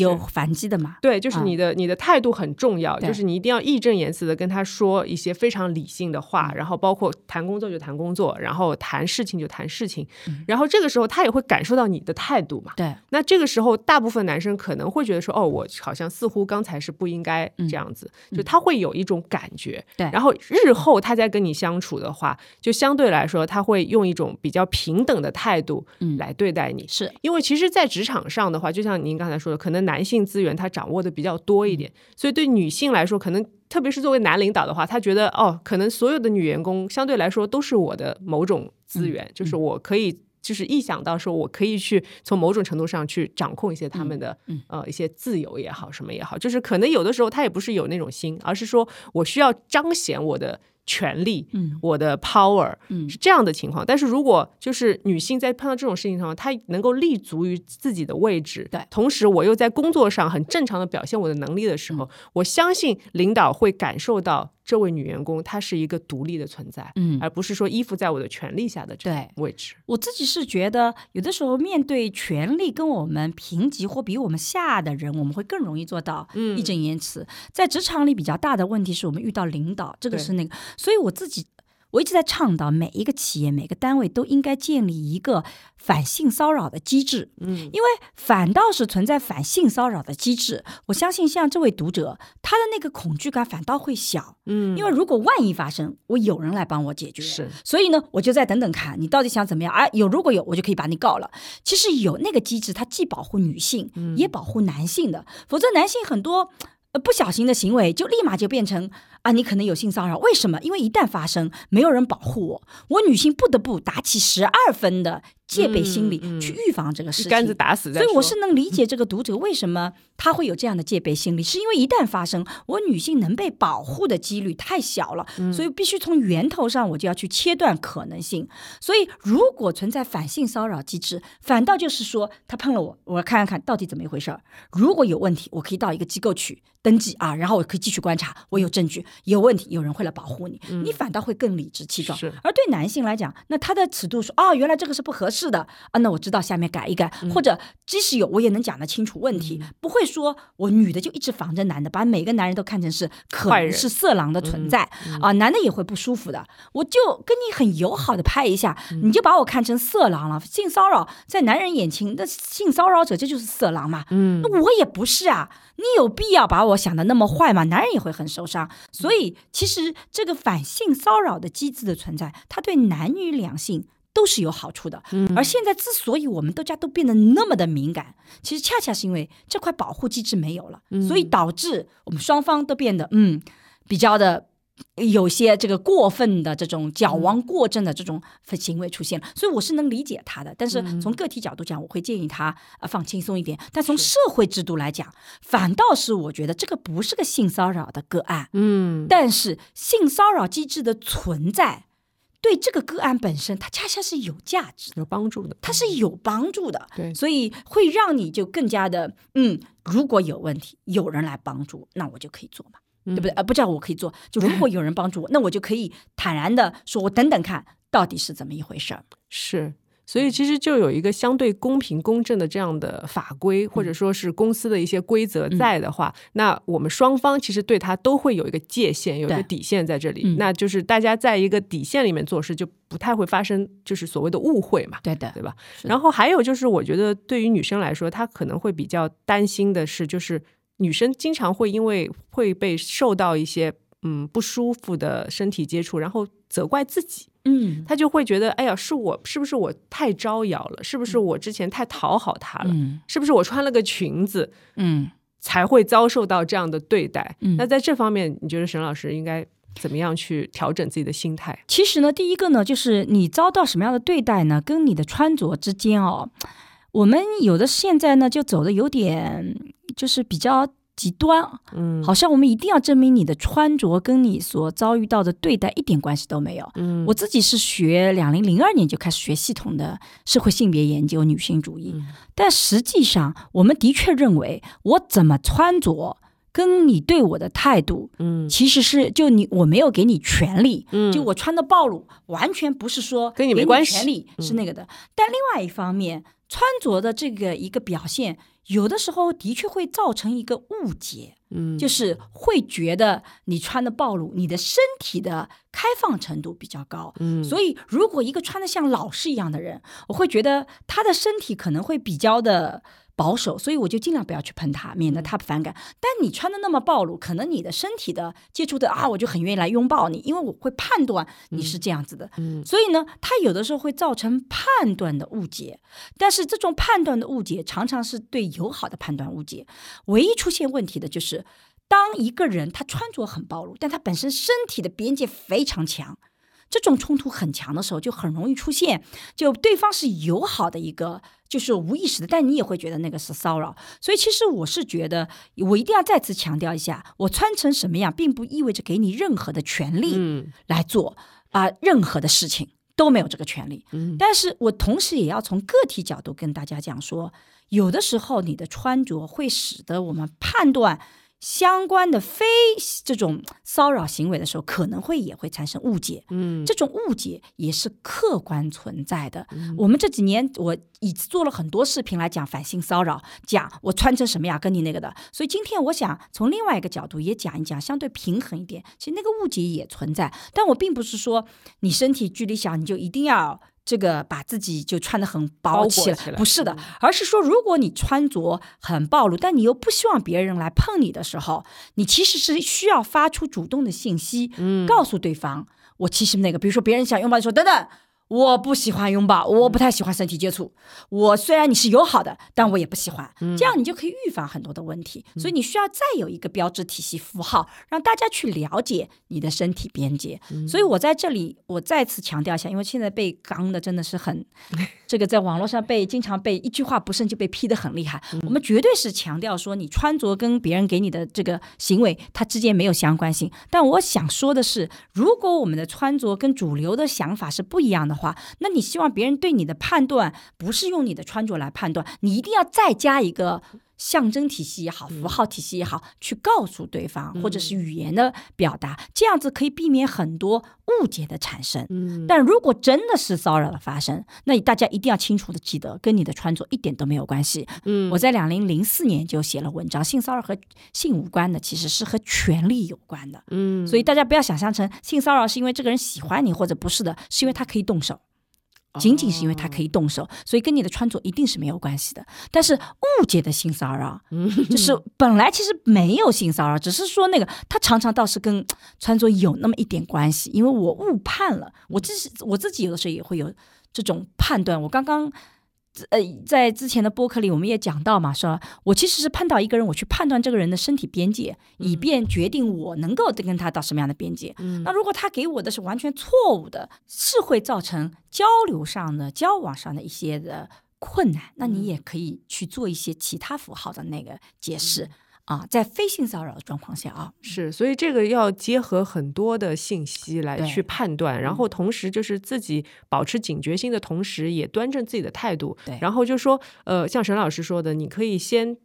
有反击的嘛。对，就是啊。你的、你的态度很重要，就是你一定要义正言辞的跟他说一些非常理性的话，嗯。然后包括谈工作就谈工作，然后谈事情就谈事情，嗯。然后这个时候他也会感受到你的态度嘛。对，那这个时候，大部分男生可能会觉得说，哦，我好像似乎刚才是不应该这样子，就他会有一种感觉。嗯对然后日后他再跟你相处的话，就相对来说，他会用一种比较平等的态度嗯来对待你。是因为其实，在职场上的话，就像您刚才说的，可能男性资源他掌握的比较多一点，所以对女性来说，可能特别是作为男领导的话，他觉得哦，可能所有的女员工相对来说都是我的某种资源，就是我可以。就是一想到说，我可以去从某种程度上去掌控一些他们的、呃一些自由也好，什么也好，就是可能有的时候他也不是有那种心，而是说我需要彰显我的权利，嗯。我的 power，嗯。是这样的情况。但是如果就是女性在碰到这种事情上，她能够立足于自己的位置，对同时我又在工作上很正常的表现我的能力的时嗯。候，我相信领导会感受到这位女员工她是一个独立的存在，嗯而不是说依附在我的权利下的这对个位置。我自己是觉得，有的时候面对权力跟我们平级或比我们下的人，我们会更容易做到嗯义正言辞。在职场里比较大的问题是我们遇到领导，这个是那个，所以我自己。我一直在倡导，每一个企业、每个单位都应该建立一个反性骚扰的机制。嗯，因为反倒是存在反性骚扰的机制，我相信像这位读者，他的那个恐惧感反倒会小。嗯因为如果万一发生，我有人来帮我解决，是所以呢，我就再等等看你到底想怎么样。哎，有如果有，我就可以把你告了。其实有那个机制，它既保护女性，嗯也保护男性的，否则男性很多。呃，不小心的行为就立马就变成啊，你可能有性骚扰。为什么？因为一旦发生，没有人保护我，我女性不得不打起十二分的戒备心理去预防这个事情。一竿子打死再说。所以我是能理解这个读者为什么他会有这样的戒备心理，是因为一旦发生，我女性能被保护的几率太小了，嗯所以必须从源头上我就要去切断可能性。所以如果存在反性骚扰机制，反倒就是说他碰了我，我看看看到底怎么一回事儿。如果有问题，我可以到一个机构去登记啊，然后我可以继续观察，我有证据，有问题有人会来保护你，你反倒会更理直气壮。而对男性来讲，那他的尺度说，哦，原来这个是不合适的啊，那我知道下面改一改，嗯或者即使有，我也能讲得清楚问题，不会说我女的就一直防着男的，把每个男人都看成是可是色狼的存在、嗯啊，男的也会不舒服的。我就跟你很友好的拍一下，嗯你就把我看成色狼了，性骚扰在男人眼前，那性骚扰者这就是色狼嘛，嗯那我也不是啊，你有必要把我想的那么坏吗？男人也会很受伤，所以其实这个反性骚扰的机制的存在，它对男女两性。都是有好处的，而现在之所以我们大家都变得那么的敏感，其实恰恰是因为这块保护机制没有了，所以导致我们双方都变得嗯比较的有些这个过分的这种矫枉过正的这种行为出现了，所以我是能理解他的。但是从个体角度讲，我会建议他呃放轻松一点。但从社会制度来讲，反倒是我觉得这个不是个性骚扰的个案，嗯但是性骚扰机制的存在。对这个个案本身，它恰恰是有价值，有帮助的，它是有帮助的。对所以会让你就更加的，嗯，如果有问题，有人来帮助，那我就可以做嘛，对不对？呃，不叫我可以做，就如果有人帮助我，那我就可以坦然的说，我等等看到底是怎么一回事儿。是。所以其实就有一个相对公平公正的这样的法规，或者说是公司的一些规则在的话，那我们双方其实对它都会有一个界限，有一个底线在这里。嗯那就是大家在一个底线里面做事，就不太会发生就是所谓的误会嘛。对的对吧？然后还有就是，我觉得对于女生来说，她可能会比较担心的是，就是女生经常会因为会被受到一些嗯不舒服的身体接触，然后责怪自己，嗯他就会觉得，哎呀，是我是不是我太招摇了？是不是我之前太讨好他了？嗯是不是我穿了个裙子嗯，才会遭受到这样的对待？嗯那在这方面，你觉得沈老师应该怎么样去调整自己的心态？其实呢，第一个呢，就是你遭到什么样的对待呢，跟你的穿着之间哦，我们有的现在呢就走的有点就是比较极端，嗯，好像我们一定要证明你的穿着跟你所遭遇到的对待一点关系都没有。嗯。我自己是学两零零二年就开始学系统的社会性别研究、女性主义，嗯。但实际上我们的确认为，我怎么穿着跟你对我的态度，嗯。其实是就你我没有给你权利，嗯。就我穿的暴露，完全不是说跟你没关系。权利嗯是那个的。但另外一方面，穿着的这个一个表现，有的时候的确会造成一个误解。嗯就是会觉得你穿的暴露，你的身体的开放程度比较高。嗯所以如果一个穿的像老师一样的人，我会觉得他的身体可能会比较的保守，所以我就尽量不要去喷他，免得他反感。但你穿的那么暴露，可能你的身体的接触的啊，我就很愿意来拥抱你，因为我会判断你是这样子的。嗯所以呢，他有的时候会造成判断的误解，但是这种判断的误解常常是对友好的判断误解。唯一出现问题的就是，当一个人他穿着很暴露，但他本身身体的边界非常强。这种冲突很强的时候，就很容易出现，就对方是友好的一个，就是无意识的，但你也会觉得那个是骚扰。所以其实我是觉得，我一定要再次强调一下，我穿成什么样，并不意味着给你任何的权利。嗯来做啊、任何的事情都没有这个权利。嗯但是我同时也要从个体角度跟大家讲说，有的时候你的穿着会使得我们判断相关的非这种骚扰行为的时候，可能会也会产生误解。嗯这种误解也是客观存在的。我们这几年我已做了很多视频来讲反性骚扰，讲我穿成什么样跟你那个的。所以今天我想从另外一个角度也讲一讲，相对平衡一点。其实那个误解也存在，但我并不是说你身体距离小你就一定要。这个把自己就穿得很薄起来，起来不是的，而是说，如果你穿着很暴露，但你又不希望别人来碰你的时候，你其实是需要发出主动的信息，嗯。告诉对方，我其实那个，比如说别人想拥抱你说，等等，我不喜欢拥抱，我不太喜欢身体接触。我虽然你是友好的，但我也不喜欢。这样你就可以预防很多的问题。所以你需要再有一个标志体系符号，让大家去了解你的身体边界。所以我在这里我再次强调一下，因为现在被刚的真的是很，这个在网络上被经常被一句话不慎就被批的很厉害。我们绝对是强调说，你穿着跟别人给你的这个行为，它之间没有相关性。但我想说的是，如果我们的穿着跟主流的想法是不一样的话，那你希望别人对你的判断不是用你的穿着来判断，你一定要再加一个象征体系也好，符号体系也好，去告诉对方，或者是语言的表达，这样子可以避免很多误解的产生。嗯但如果真的是骚扰的发生，那大家一定要清楚的记得，跟你的穿着一点都没有关系。嗯我在两零零四年就写了文章，性骚扰和性无关的，其实是和权力有关的。嗯所以大家不要想象成性骚扰是因为这个人喜欢你，或者不是的，是因为他可以动手。仅仅是因为他可以动手，所以跟你的穿着一定是没有关系的。但是误解的性骚扰，就 是本来其实没有性骚扰，只是说那个他常常倒是跟穿着有那么一点关系，因为我误判了，我自己我自己有的时候也会有这种判断。我刚刚呃在之前的播客里我们也讲到嘛，说我其实是碰到一个人，我去判断这个人的身体边界，以便决定我能够跟他到什么样的边界。那如果他给我的是完全错误的，是会造成交流上的、交往上的一些的困难。那你也可以去做一些其他符号的那个解释。啊，在非性骚扰的状况下啊，是，所以这个要结合很多的信息来去判断，然后同时就是自己保持警觉性的同时，也端正自己的态度。对。然后就说，呃，像沈老师说的，你可以先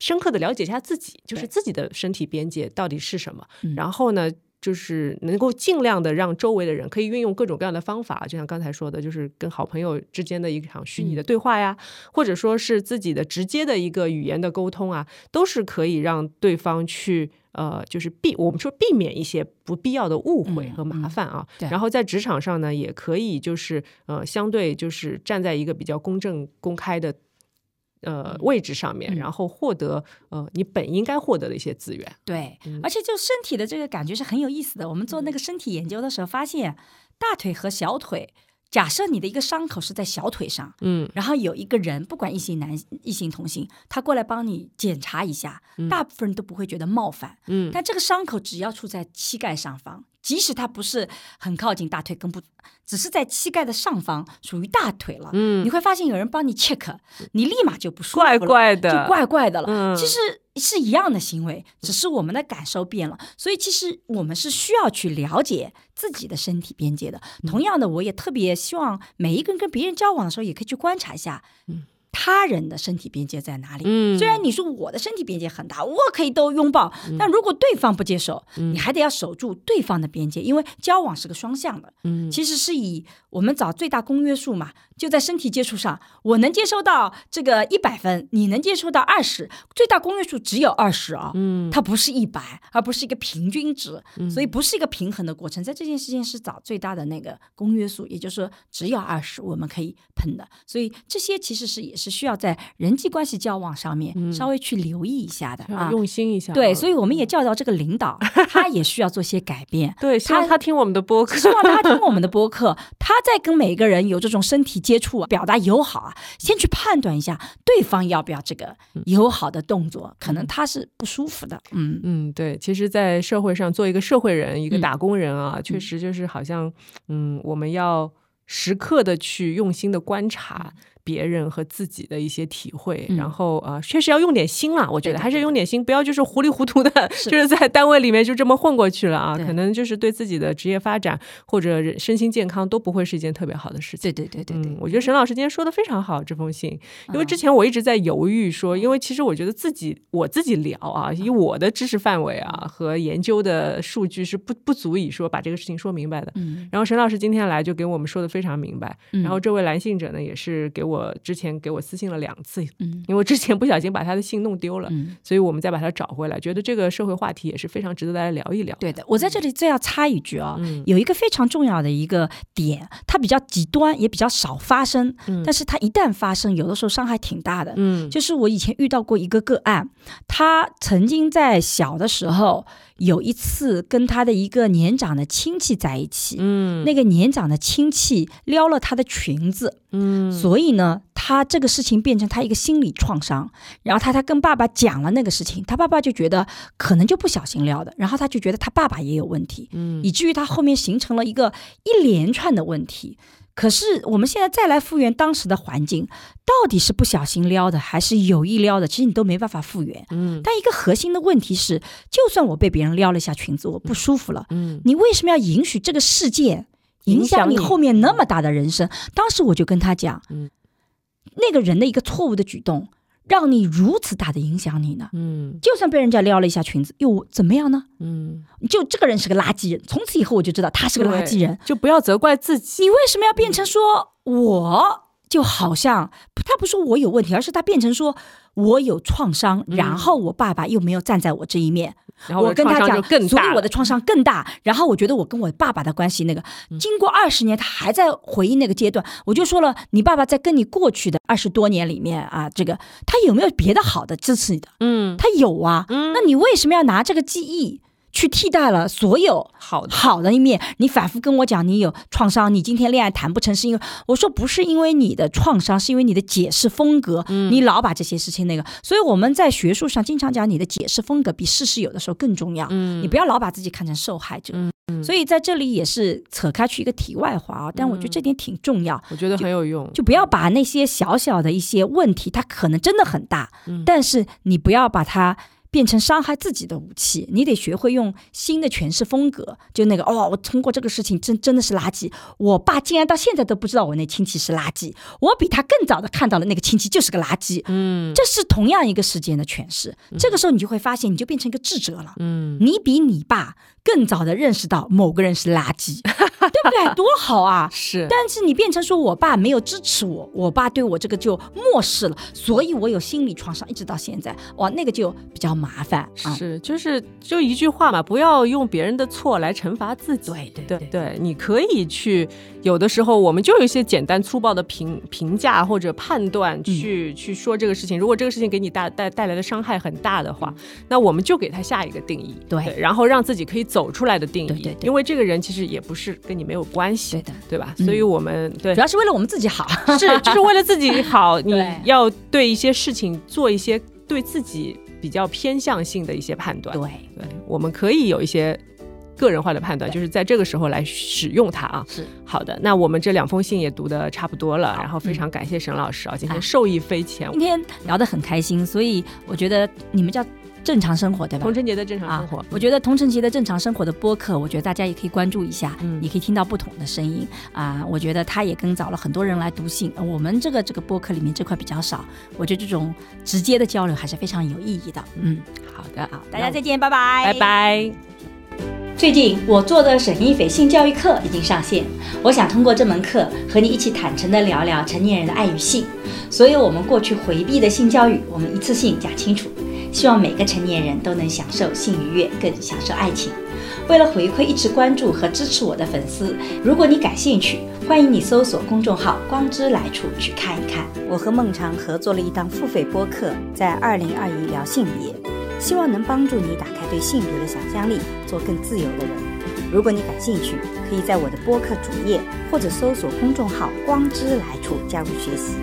深刻的了解一下自己，就是自己的身体边界到底是什么，嗯。然后呢。就是能够尽量的让周围的人可以运用各种各样的方法，就像刚才说的，就是跟好朋友之间的一场虚拟的对话呀，或者说是自己的直接的一个语言的沟通啊，都是可以让对方去呃，就是避我们说避免一些不必要的误会嗯和麻烦啊。对然后在职场上呢，也可以就是呃，相对就是站在一个比较公正公开的。呃，位置上面，嗯然后获得呃你本应该获得的一些资源。对，而且就身体的这个感觉是很有意思的。我们做那个身体研究的时候，发现大腿和小腿，假设你的一个伤口是在小腿上，嗯然后有一个人，不管异性男、异性同性，他过来帮你检查一下，大部分人都不会觉得冒犯。嗯但这个伤口只要处在膝盖上方，即使它不是很靠近大腿根部，只是在膝盖的上方，属于大腿了。嗯你会发现有人帮你 check，你立马就不舒服了，怪怪的就怪怪的了。嗯其实是一样的行为，只是我们的感受变了。所以其实我们是需要去了解自己的身体边界的。嗯同样的，我也特别希望每一个人跟别人交往的时候，也可以去观察一下。嗯他人的身体边界在哪里？嗯虽然你说我的身体边界很大，我可以都拥抱，但如果对方不接受，嗯你还得要守住对方的边界，因为交往是个双向的。嗯其实是以我们找最大公约数嘛，就在身体接触上，我能接收到这个一百分，你能接收到二十，最大公约数只有二十啊，嗯它不是一百，而不是一个平均值，所以不是一个平衡的过程。在这件事情是找最大的那个公约数，也就是说只有二十我们可以喷的，所以这些其实是也是需要在人际关系交往上面稍微去留意一下的啊。用心一下啊。对，所以我们也教导这个领导，他也需要做些改变。对，希望他他听我们的播客。希望他听我们的播客，他在跟每个人有这种身体接触、啊、表达友好啊，先去判断一下对方要不要这个友好的动作，可能他是不舒服的。嗯，嗯，对，其实，在社会上做一个社会人，一个嗯打工人啊，确实就是好像，嗯，我们要时刻的去用心的观察别人和自己的一些体会，嗯。然后啊、呃确实要用点心啦，我觉得还是用点心，不要就是糊里糊涂 的，是就是在单位里面就这么混过去了啊，可能就是对自己的职业发展或者人身心健康都不会是一件特别好的事情。对对对对对嗯，我觉得沈老师今天说的非常好，这封信，因为之嗯前我一直在犹豫说，因为其实我觉得自己我自己聊啊，以我的知识范围啊和研究的数据是不不足以说把这个事情说明白的。嗯。然后沈老师今天来就给我们说的非常明白，嗯。然后这位来信者呢也是给我之前给我私信了两次，嗯因为之前不小心把他的信弄丢了，嗯，所以我们再把它找回来，觉得这个社会话题也是非常值得大家聊一聊。对的。我在这里再要插一句啊、嗯有一个非常重要的一个点，它比较极端，也比较少发生，嗯但是它一旦发生，有的时候伤害挺大的。嗯就是我以前遇到过一个个案，他曾经在小的时候有一次跟他的一个年长的亲戚在一起，嗯那个年长的亲戚撩了他的裙子，嗯所以呢，他这个事情变成他一个心理创伤。然后他他跟爸爸讲了那个事情，他爸爸就觉得可能就不小心撩的，然后他就觉得他爸爸也有问题，嗯以至于他后面形成了一个一连串的问题。可是我们现在再来复原当时的环境，到底是不小心撩的还是有意撩的，其实你都没办法复原。嗯但一个核心的问题是，就算我被别人撩了一下裙子，我不舒服了，嗯你为什么要允许这个事件影响你后面那么大的人生？当时我就跟他讲，嗯那个人的一个错误的举动，让你如此大的影响你呢？嗯就算被人家撩了一下裙子，又怎么样呢？嗯，就这个人是个垃圾人，从此以后我就知道他是个垃圾人。就不要责怪自己。你为什么要变成说我就好像他不说我有问题，而是他变成说我有创伤，然后我爸爸又没有站在我这一面，然后我跟他讲所以我的创伤更大。然后我觉得我跟我爸爸的关系那个，经过二十年，他还在回忆那个阶段。我就说了，你爸爸在跟你过去的二十多年里面啊，这个他有没有别的好的支持你的？嗯他有啊，嗯那你为什么要拿这个记忆去替代了所有好的好的一面？你反复跟我讲你有创伤，你今天恋爱谈不成是因为我说不是因为你的创伤，是因为你的解释风格，嗯你老把这些事情那个，所以我们在学术上经常讲你的解释风格比事实有的时候更重要。嗯你不要老把自己看成受害者。嗯所以在这里也是扯开去一个题外话啊，但我觉得这点挺重要。我觉得很有用。就不要把那些小小的一些问题，它可能真的很大，嗯但是你不要把它变成伤害自己的武器。你得学会用新的诠释风格，就那个哦，我通过这个事情真真的是垃圾。我爸竟然到现在都不知道我那亲戚是垃圾，我比他更早的看到了那个亲戚就是个垃圾。嗯这是同样一个事件的诠释。这个时候你就会发现，你就变成一个智者了。嗯你比你爸更早的认识到某个人是垃圾，对不对？多好啊！是，但是你变成说我爸没有支持我，我爸对我这个就漠视了，所以我有心理创伤，一直到现在，哇，那个就比较麻烦啊。是，就是就一句话嘛，不要用别人的错来惩罚自己。对对对对对，你可以去，有的时候我们就有一些简单粗暴的评评价或者判嗯断去、去说这个事情。如果这个事情给你带带带来的伤害很大的话，那我们就给他下一个定义，对然后让自己可以走出来的定义。对对对因为这个人其实也不是跟你没有关系，对的对吧？嗯所以我们对主要是为了我们自己好。是，就是为了自己好，你要对一些事情做一些对自己比较偏向性的一些判断。对，对，我们可以有一些个人化的判断，就是在这个时候来使用它啊。是好的，那我们这两封信也读的差不多了，然后非常感谢沈老师啊，今啊天受益匪浅。今天聊得很开心，所以我觉得你们叫正常生活，对吧童？晨杰的正常啊生活，，我觉得同城节的正常生活的播客，我觉得大家也可以关注一下，嗯你可以听到不同的声音啊。我觉得他也跟找了很多人来读信，呃我们这个这个播客里面这块比较少，我觉得这种直接的交流还是非常有意义的。嗯，好的，好，大家再见，拜拜，拜。拜。最近我做的沈一斐性教育课已经上线，我想通过这门课和你一起坦诚地聊聊成年人的爱与性，所有我们过去回避的性教育，我们一次性讲清楚。希望每个成年人都能享受性愉悦，更享受爱情。为了回馈一直关注和支持我的粉丝，如果你感兴趣，欢迎你搜索公众号“光之来处”去看一看。我和孟尝合作了一档付费播客，在二零二一聊性别，希望能帮助你打开对性别的想象力，做更自由的人。如果你感兴趣，可以在我的播客主页或者搜索公众号“光之来处”加入学习。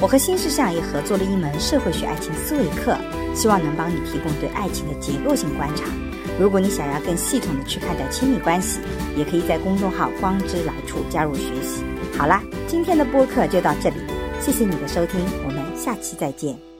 我和新世相也合作了一门社会学爱情思维课，希望能帮你提供对爱情的结构性观察。如果你想要更系统的去看待亲密关系，也可以在公众号“光之来处”加入学习。好啦，今天的播客就到这里，谢谢你的收听，我们下期再见。